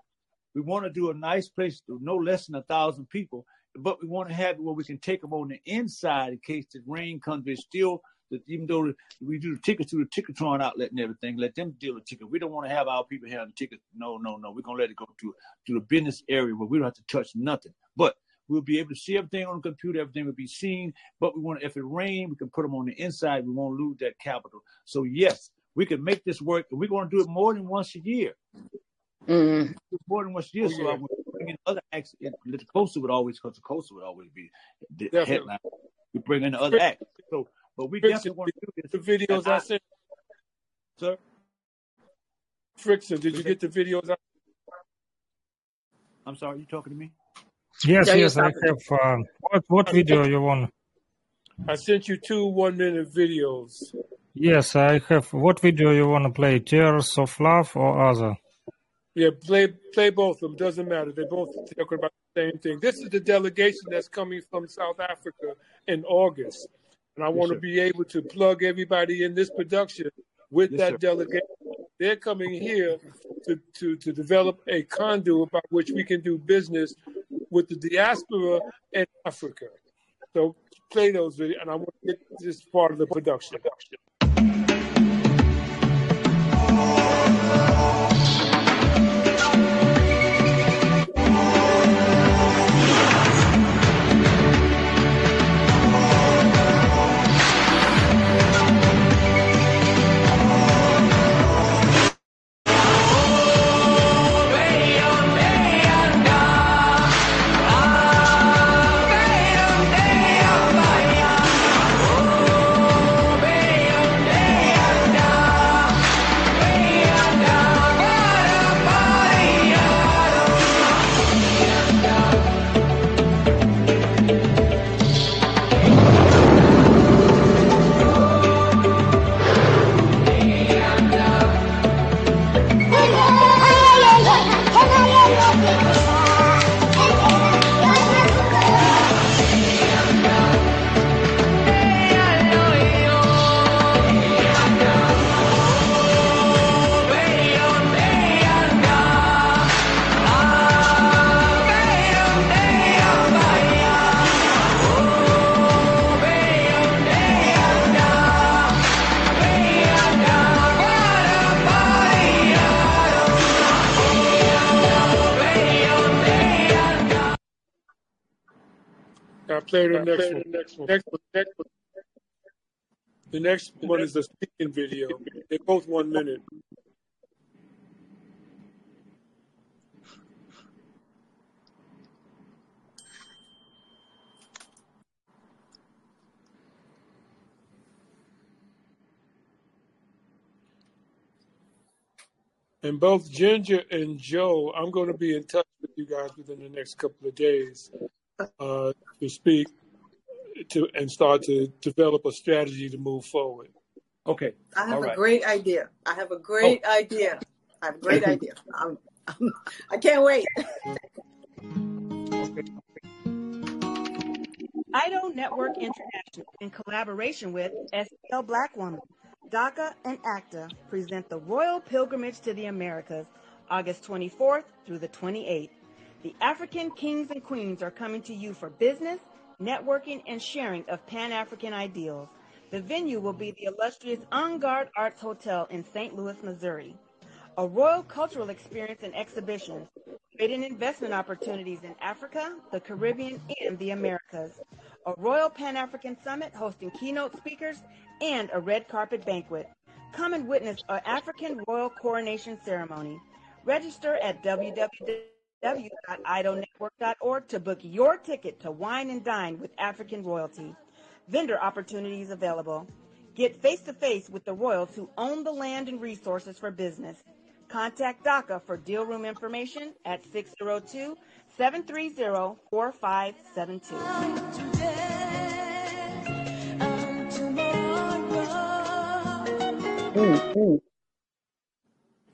We want to do a nice place, no less than a thousand people, but we want to have it where we can take them on the inside in case the rain comes. But still, even though we do the tickets through the Ticketron outlet and everything, let them deal with tickets. We don't want to have our people having tickets. No, no, no. We're gonna let it go to to the business area where we don't have to touch nothing. But we'll be able to see everything on the computer. Everything will be seen. But we want if it rains, we can put them on the inside. We won't lose that capital. So yes, we can make this work. And we're gonna do it more than once a year Mm-hmm. more than once a year. Oh, So. I would bring in other acts. It- The coaster would always, because the coaster would always be the Definitely. headline. We bring in the other acts. So, but we definitely want to do The videos I I- sent, sir. Frickson, did you get the videos? I, I'm sorry, you talking to me? Yes, Yeah, yes, I have. Uh, what what video you want? I sent you two one minute videos. Yes, I have. What video you want to play? Tears of Love or other? Yeah, play play both of them. Doesn't matter. They're both talking about the same thing. This is the delegation that's coming from South Africa in August, and I want to be able to plug everybody in this production with Yes, that sir. delegation. They're coming here to, to, to develop a conduit by which we can do business with the diaspora in Africa. So play those videos, and I want to get this part of the production. The next one. Next one. Next one. Next one. The next one is the speaking video. They're both one minute. And both Ginger and Joe, I'm going to be in touch with you guys within the next couple of days uh, to speak to and start to develop a strategy to move forward. Okay. I have All a right. great idea. I have a great idea. I have a great idea. I'm, I'm, I can't wait. IDO Network International, in collaboration with SL Black Woman, DACA, and ACTA, present the Royal Pilgrimage to the Americas, August 24th through the 28th. The African kings and queens are coming to you for business, networking, and sharing of Pan African ideals. The venue will be the illustrious On Arts Hotel in St. Louis, Missouri. A royal cultural experience and exhibitions, creating investment opportunities in Africa, the Caribbean, and the Americas. A Royal Pan African Summit hosting keynote speakers and a red carpet banquet. Come and witness an African royal coronation ceremony. Register at www.idonetwork.org to book your ticket to wine and dine with African royalty. Vendor opportunities available. Get face to face with the royals who own the land and resources for business. Contact DACA for deal room information at 602 730 4572.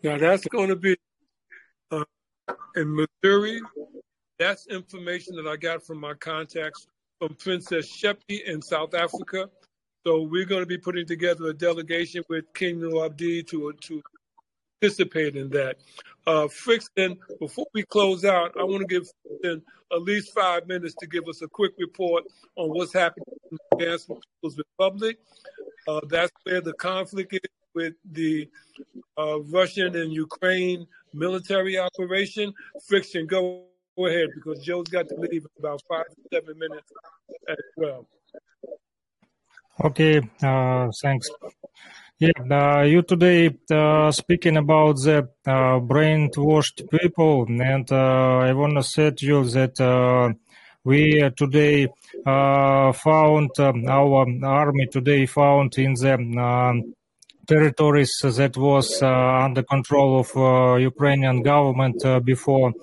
Now that's going to be in Missouri. That's information that I got from my contacts from Princess Shepi in South Africa. So we're going to be putting together a delegation with King Abdi to to participate in that. Uh, Frixton, before we close out, I want to give Frixton at least five minutes to give us a quick report on what's happening in the Advanced People's Republic. Uh, that's where the conflict is with the uh, Russian and Ukraine military operation. Friction, go ahead because Joe's got to leave in about five to seven minutes as well. Okay, uh, thanks. Yeah, uh, you today uh, speaking about the uh, brainwashed people, and uh, I want to say to you that uh, we today uh, found um, our army today found in the um, territories that was uh, under control of uh, Ukrainian government uh, before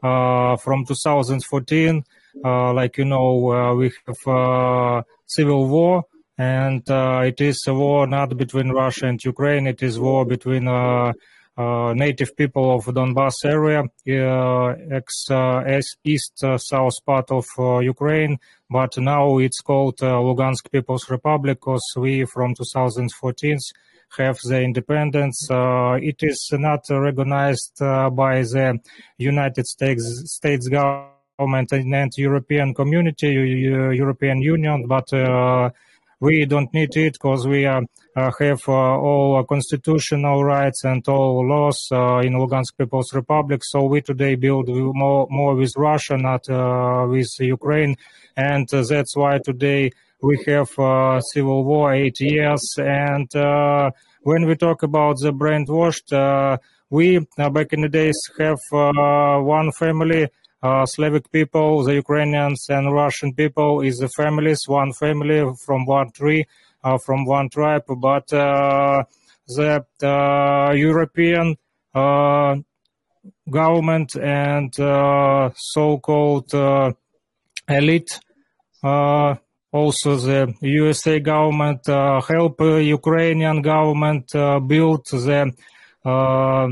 from 2014. Uh, like you know, we have civil war, and uh, it is a war not between Russia and Ukraine. It is war between uh, uh, native people of Donbas area, ex east south part of Ukraine, but now it's called Lugansk People's Republic because we from 2014 have the independence. Uh, it is not recognized uh, by the United States States government and, European community, Eu- Eu- European Union, but uh, we don't need it because we uh, have uh, all constitutional rights and all laws uh, in Lugansk People's Republic. So we today build more, more with Russia, not with Ukraine, and that's why today we have uh, civil war eight years. And uh, when we talk about the brainwashed, uh, we back in the days have one family Slavic people, the Ukrainians and Russian people is the families, one family from one tree, from one tribe. But the European government and uh, so-called uh, elite, uh, also the USA government uh, help uh, Ukrainian government uh, build the uh,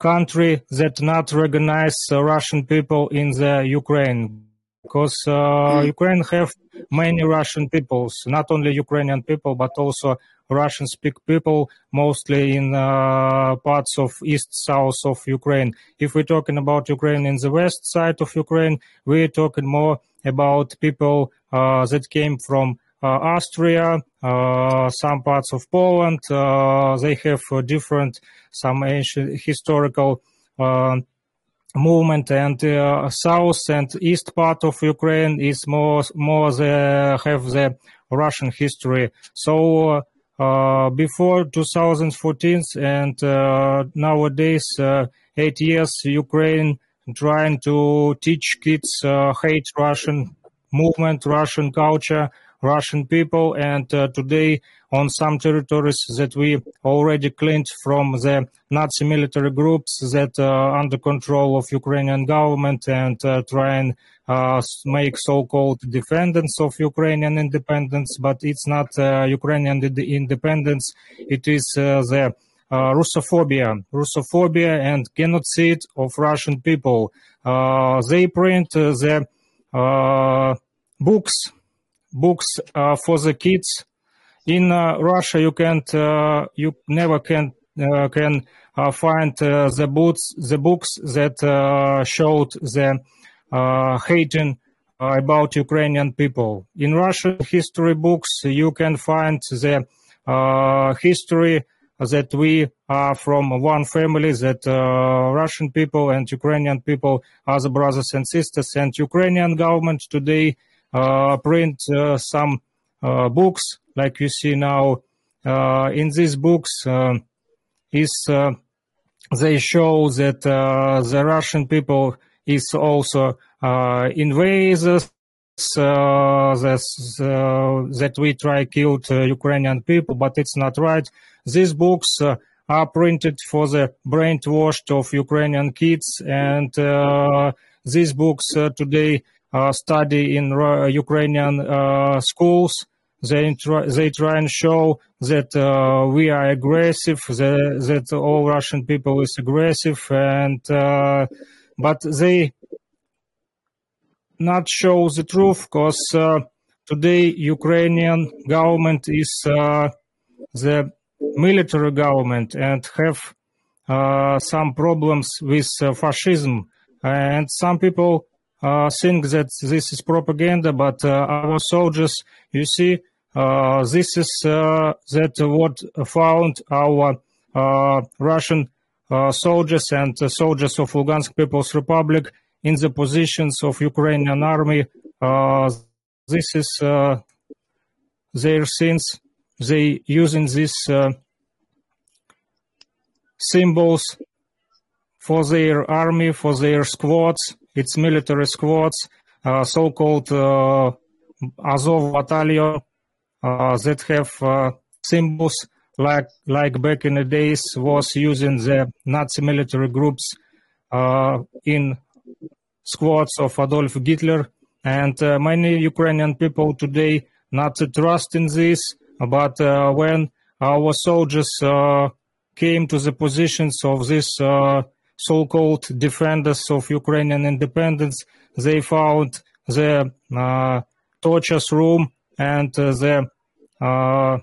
country that not recognize Russian people in the Ukraine because uh, Ukraine have many Russian peoples, not only Ukrainian people but also Russian speak people, mostly in uh, parts of east south of Ukraine. If we're talking about Ukraine in the west side of Ukraine, we're talking more about people that came from uh, Austria, uh, some parts of Poland. Uh, they have uh, different, some ancient historical uh, movement, and uh, south and east part of Ukraine is more more the have the Russian history. So uh, before 2014 and uh, nowadays, uh, eight years, Ukraine trying to teach kids uh, hate Russian movement, Russian culture, Russian people. And uh, today, on some territories that we already cleaned from the Nazi military groups that are under control of Ukrainian government and uh, try and uh, make so-called defendants of Ukrainian independence, but it's not uh, Ukrainian independence. It is uh, the uh, Russophobia, Russophobia and genocide of Russian people. Uh, they print uh, the Uh, books, books uh, for the kids. In uh, Russia, you can't, you never can can find the books, the books that showed the hating about Ukrainian people. In Russian history books, you can find the uh, history that we are from one family, that uh, Russian people and Ukrainian people are the brothers and sisters, and Ukrainian government today uh, print uh, some uh, books, like you see now. Uh, in these books, is they show that the Russian people is also invaders, uh, that we try killed uh, Ukrainian people, but it's not right. These books uh, are printed for the brainwashed of Ukrainian kids, and these books today are study in Ukrainian schools. They try, they try and show that uh, we are aggressive, that, that, all Russian people is aggressive, and uh, but they not show the truth because uh, today Ukrainian government is uh, the military government and have uh, some problems with uh, fascism. And some people uh, think that this is propaganda, but uh, our soldiers, you see, this is that what found our Russian soldiers and soldiers of Lugansk People's Republic in the positions of Ukrainian army. Uh, this is uh, their sins. They using these uh, symbols for their army, for their squads. It's military squads, uh, so-called uh, Azov battalion uh, that have symbols like like back in the days was using the Nazi military groups in squads of Adolf Hitler. And uh, many Ukrainian people today not trust in this, but uh, when our soldiers uh, came to the positions of these uh, so-called defenders of Ukrainian independence, they found the uh, room and uh, the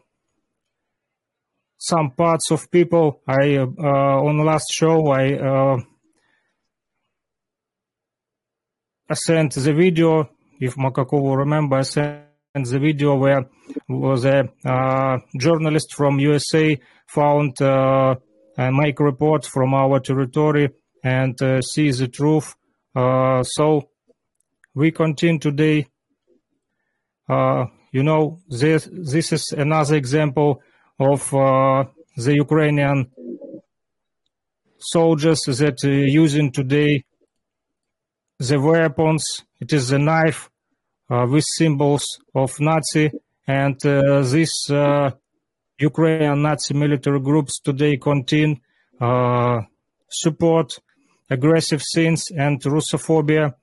some parts of people. I on the last show I I sent the video, if Makakov remember, I sent the video where was a uh, journalist from USA found uh, and make report from our territory and uh, see the truth. Uh, so we continue today. Uh, you know, this this is another example of uh, the Ukrainian soldiers that using today the weapons. It is the knife uh, with symbols of Nazi, and uh, these uh, Ukrainian Nazi military groups today continue support aggressive sins and Russophobia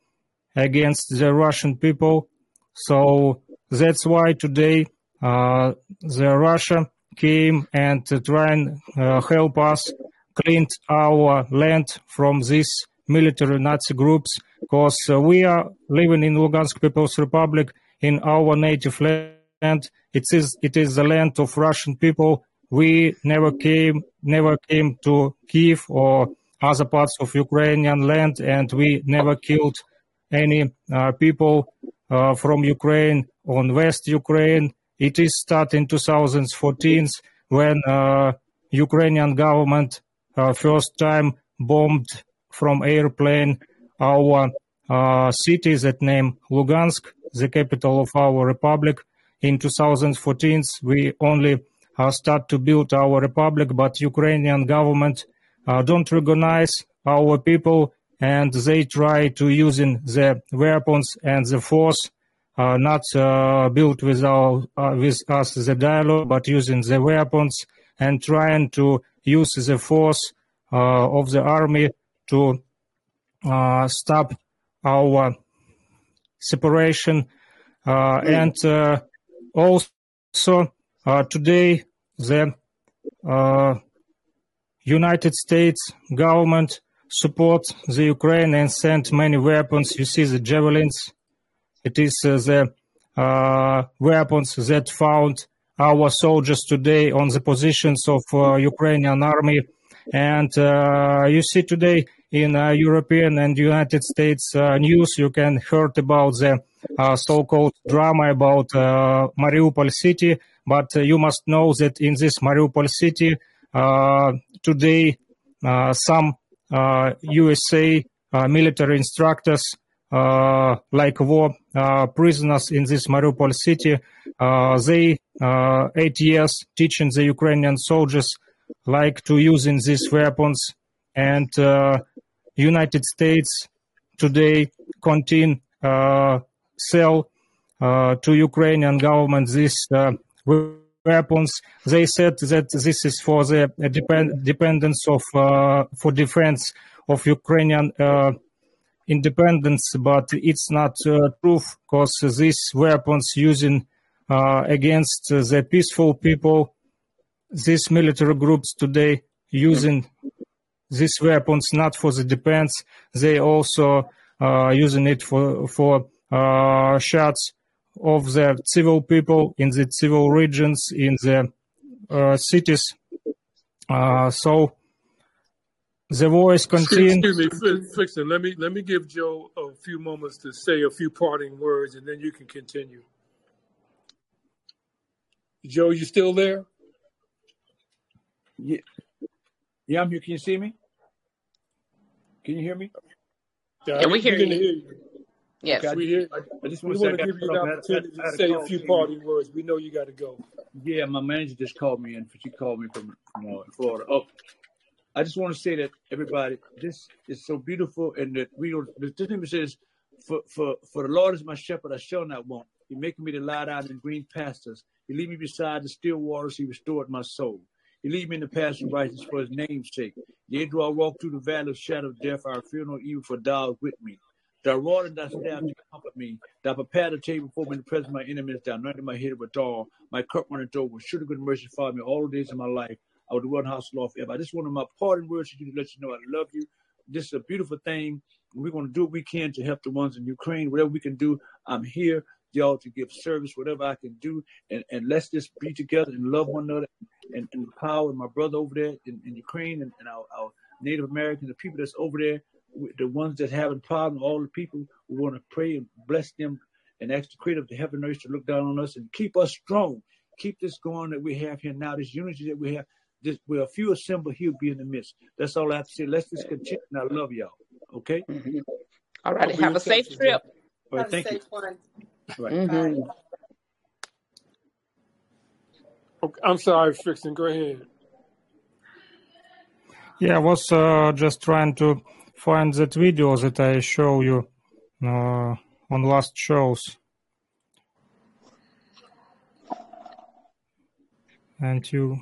against the Russian people. So that's why today uh, the Russia came and uh, try and uh, help us clean our land from these military Nazi groups because uh, we are living in Lugansk People's Republic in our native land. It is it is the land of Russian people. We never came never came to Kiev or other parts of Ukrainian land, and we never killed any uh, people uh, from Ukraine on West Ukraine. It is starting 2014 when uh, Ukrainian government uh, first time bombed from airplane our uh, city that name Lugansk, the capital of our republic. In 2014, we only uh, start to build our republic, but Ukrainian government uh, don't recognize our people and they try to using the weapons and the force uh, not uh, built with, our, uh, with us the dialogue, but using the weapons and trying to use the force uh, of the army to stop our separation. Uh, and also today, the United States government support the Ukraine and send many weapons. You see the javelins. It is uh, the uh, weapons that found our soldiers today on the positions of uh, Ukrainian army. And you see today in uh, European and United States uh, news, you can heard about the uh, so-called drama about Mariupol city. But you must know that in this Mariupol city, today some USA military instructors uh, like war uh, prisoners in this Mariupol city. Uh, they eight years teaching the Ukrainian soldiers like to using these weapons, and United States today continue sell to Ukrainian government these weapons. They said that this is for the depend- dependence of uh, for defense of Ukrainian uh, independence, but it's not uh, true because these weapons using uh, against the peaceful people, these military groups today using these weapons not for the defense, they also uh, using it for for uh, shots of the civil people in the civil regions in the uh, cities. Uh, so the voice continues. Excuse me, Fixon. Let me let me give Joe a few moments to say a few parting words, and then you can continue. Joe, you still there? Yeah, yeah, I'm here. Can you see me? Can you hear me? Yeah, Can we hear you? hear you. Yes, okay, we hear. I just want, to give you an opportunity to say a few parting words. We know you got to go. Yeah, my manager just called me, and she called me from you uh, know, Florida. Oh, I just want to say that everybody, this is so beautiful, and that we don't. The thing says, "For for for the Lord is my shepherd; I shall not want. He maketh me to lie down in green pastures. He lead me beside the still waters. He restored my soul. He lead me in the path of righteousness for His name's sake. Yea, do I walk through the valley of shadow of death, I fear no evil, for Thou art with me. Thy rod and thy staff to comfort me. Thou prepared a table before me in the presence of my enemies. Thou anointed my head with oil. My cup runneth over. Should Surely good mercy follow me all the days of my life. I would run house law forever. I just want my parting words to you to let you know I love you. This is a beautiful thing. We're going to do what we can to help the ones in Ukraine. Whatever we can do, I'm here, y'all, to give service, whatever I can do. And, and let's just be together and love one another and, and empower my brother over there in, in Ukraine and, and our, our Native Americans, the people that's over there, the ones that having problems, all the people, we want to pray and bless them and ask the creator of the heaven and earth to look down on us and keep us strong. Keep this going that we have here now, this unity that we have this, where a few assemble, he'll be in the midst. That's all I have to say. Let's just continue. And I love y'all. Okay. Mm-hmm. All right. Have a safe trip. All right. Thank you. One. Right. Mm-hmm. Okay, I'm sorry, Fixon. Go ahead. Yeah, I was uh, just trying to find that video that I show you uh, on last shows. And you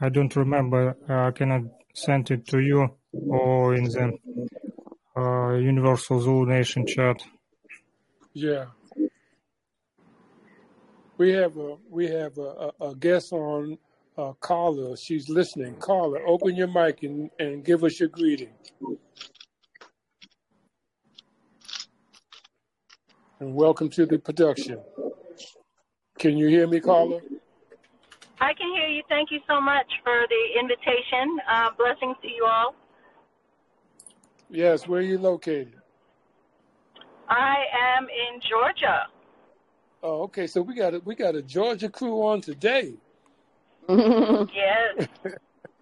I don't remember. Uh, cannot send it to you or in the uh, Universal Zulu Nation chat? Yeah. We have a we have a, a, a guest on uh, Carla. She's listening. Carla, open your mic and, and give us your greeting. And welcome to the production. Can you hear me, Carla? I can hear you. Thank you so much for the invitation. Uh, blessings to you all. Yes, where are you located? I am in Georgia. Oh, okay. So we got a we got a Georgia crew on today. [LAUGHS] [LAUGHS] yes.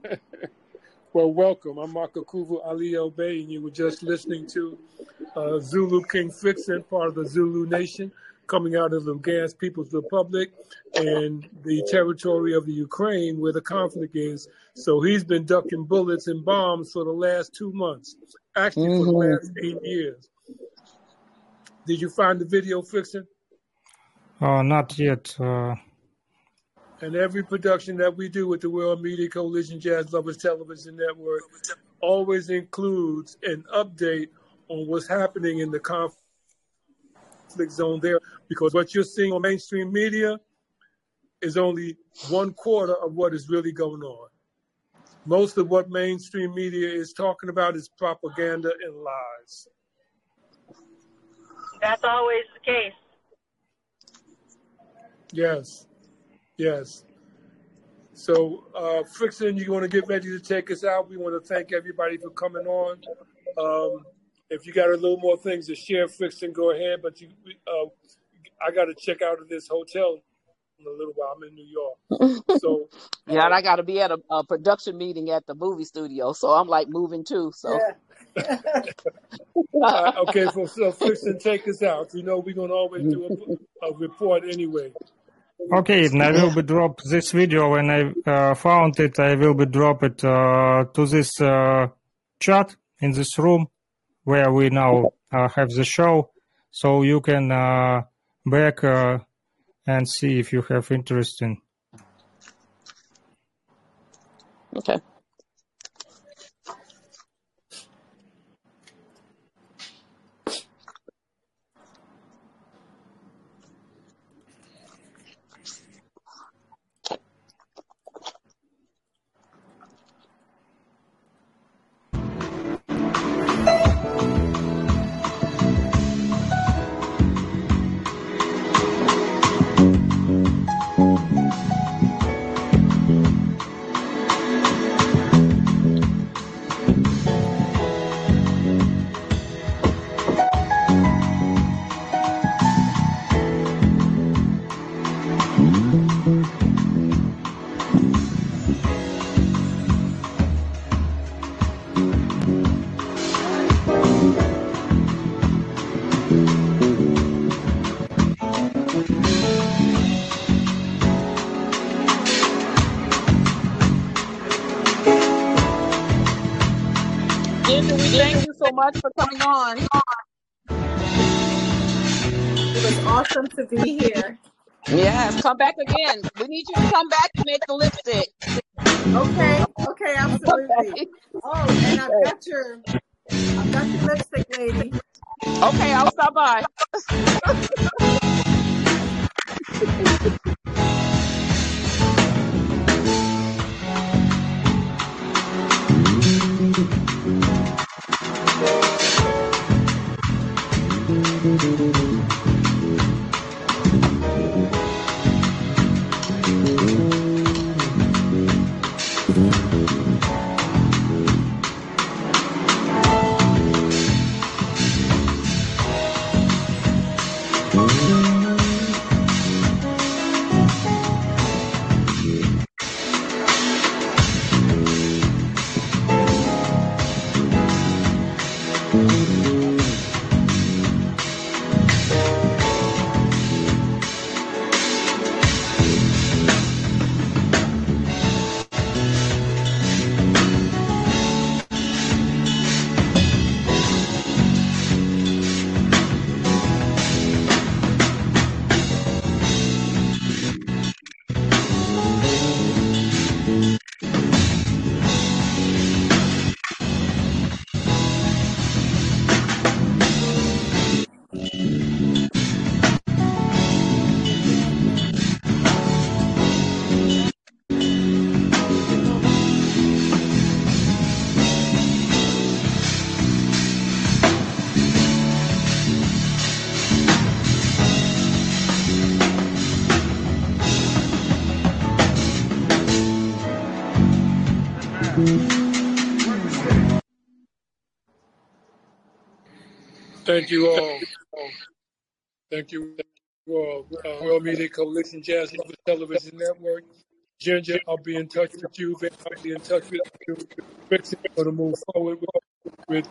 [LAUGHS] well, welcome. I'm Marco Kuvu Ali Bay, and you were just listening to uh, Zulu King Fixon, part of the Zulu Nation coming out of the Lugansk People's Republic and the territory of the Ukraine where the conflict is. So he's been ducking bullets and bombs for the last two months, actually mm-hmm. for the mm-hmm. last eight years. Did you find the video, Frickson? Uh, not yet. Uh, And every production that we do with the World Media Coalition Jazz Lovers Television Network always includes an update on what's happening in the conflict zone there. Because what you're seeing on mainstream media is only one quarter of what is really going on. Most of what mainstream media is talking about is propaganda and lies. That's always the case. Yes, yes. So, uh, Frickson, you want to get ready to take us out? We want to thank everybody for coming on. Um, if you got a little more things to share, Frickson, go ahead. But you, uh, I got to check out of this hotel in a little while. I'm in New York, so [LAUGHS] Yeah, and I got to be at a, a production meeting at the movie studio, so I'm like moving too. So Yeah. [LAUGHS] uh, okay. So, so Frickson, take us out. You know, we're gonna always do a, a report anyway. okay, and I will be drop this video when I uh, found it. I will be drop it uh, to this uh, chat in this room where we now uh, have the show, so you can uh, back uh, and see if you have interest in. okay. Thank you so much for coming on. It was awesome to be here. Yes, come back again. We need you to come back and make the lipstick. Okay, okay, absolutely. Oh, and I've got your, I've got your lipstick, lady. Okay, I'll stop by. [LAUGHS] Thank you all. Thank you all. Uh, World Media Coalition Jazz Lovers Television Network. Ginger, I'll be in touch with you. I'll be in touch with you. Frickson, going to move forward with, with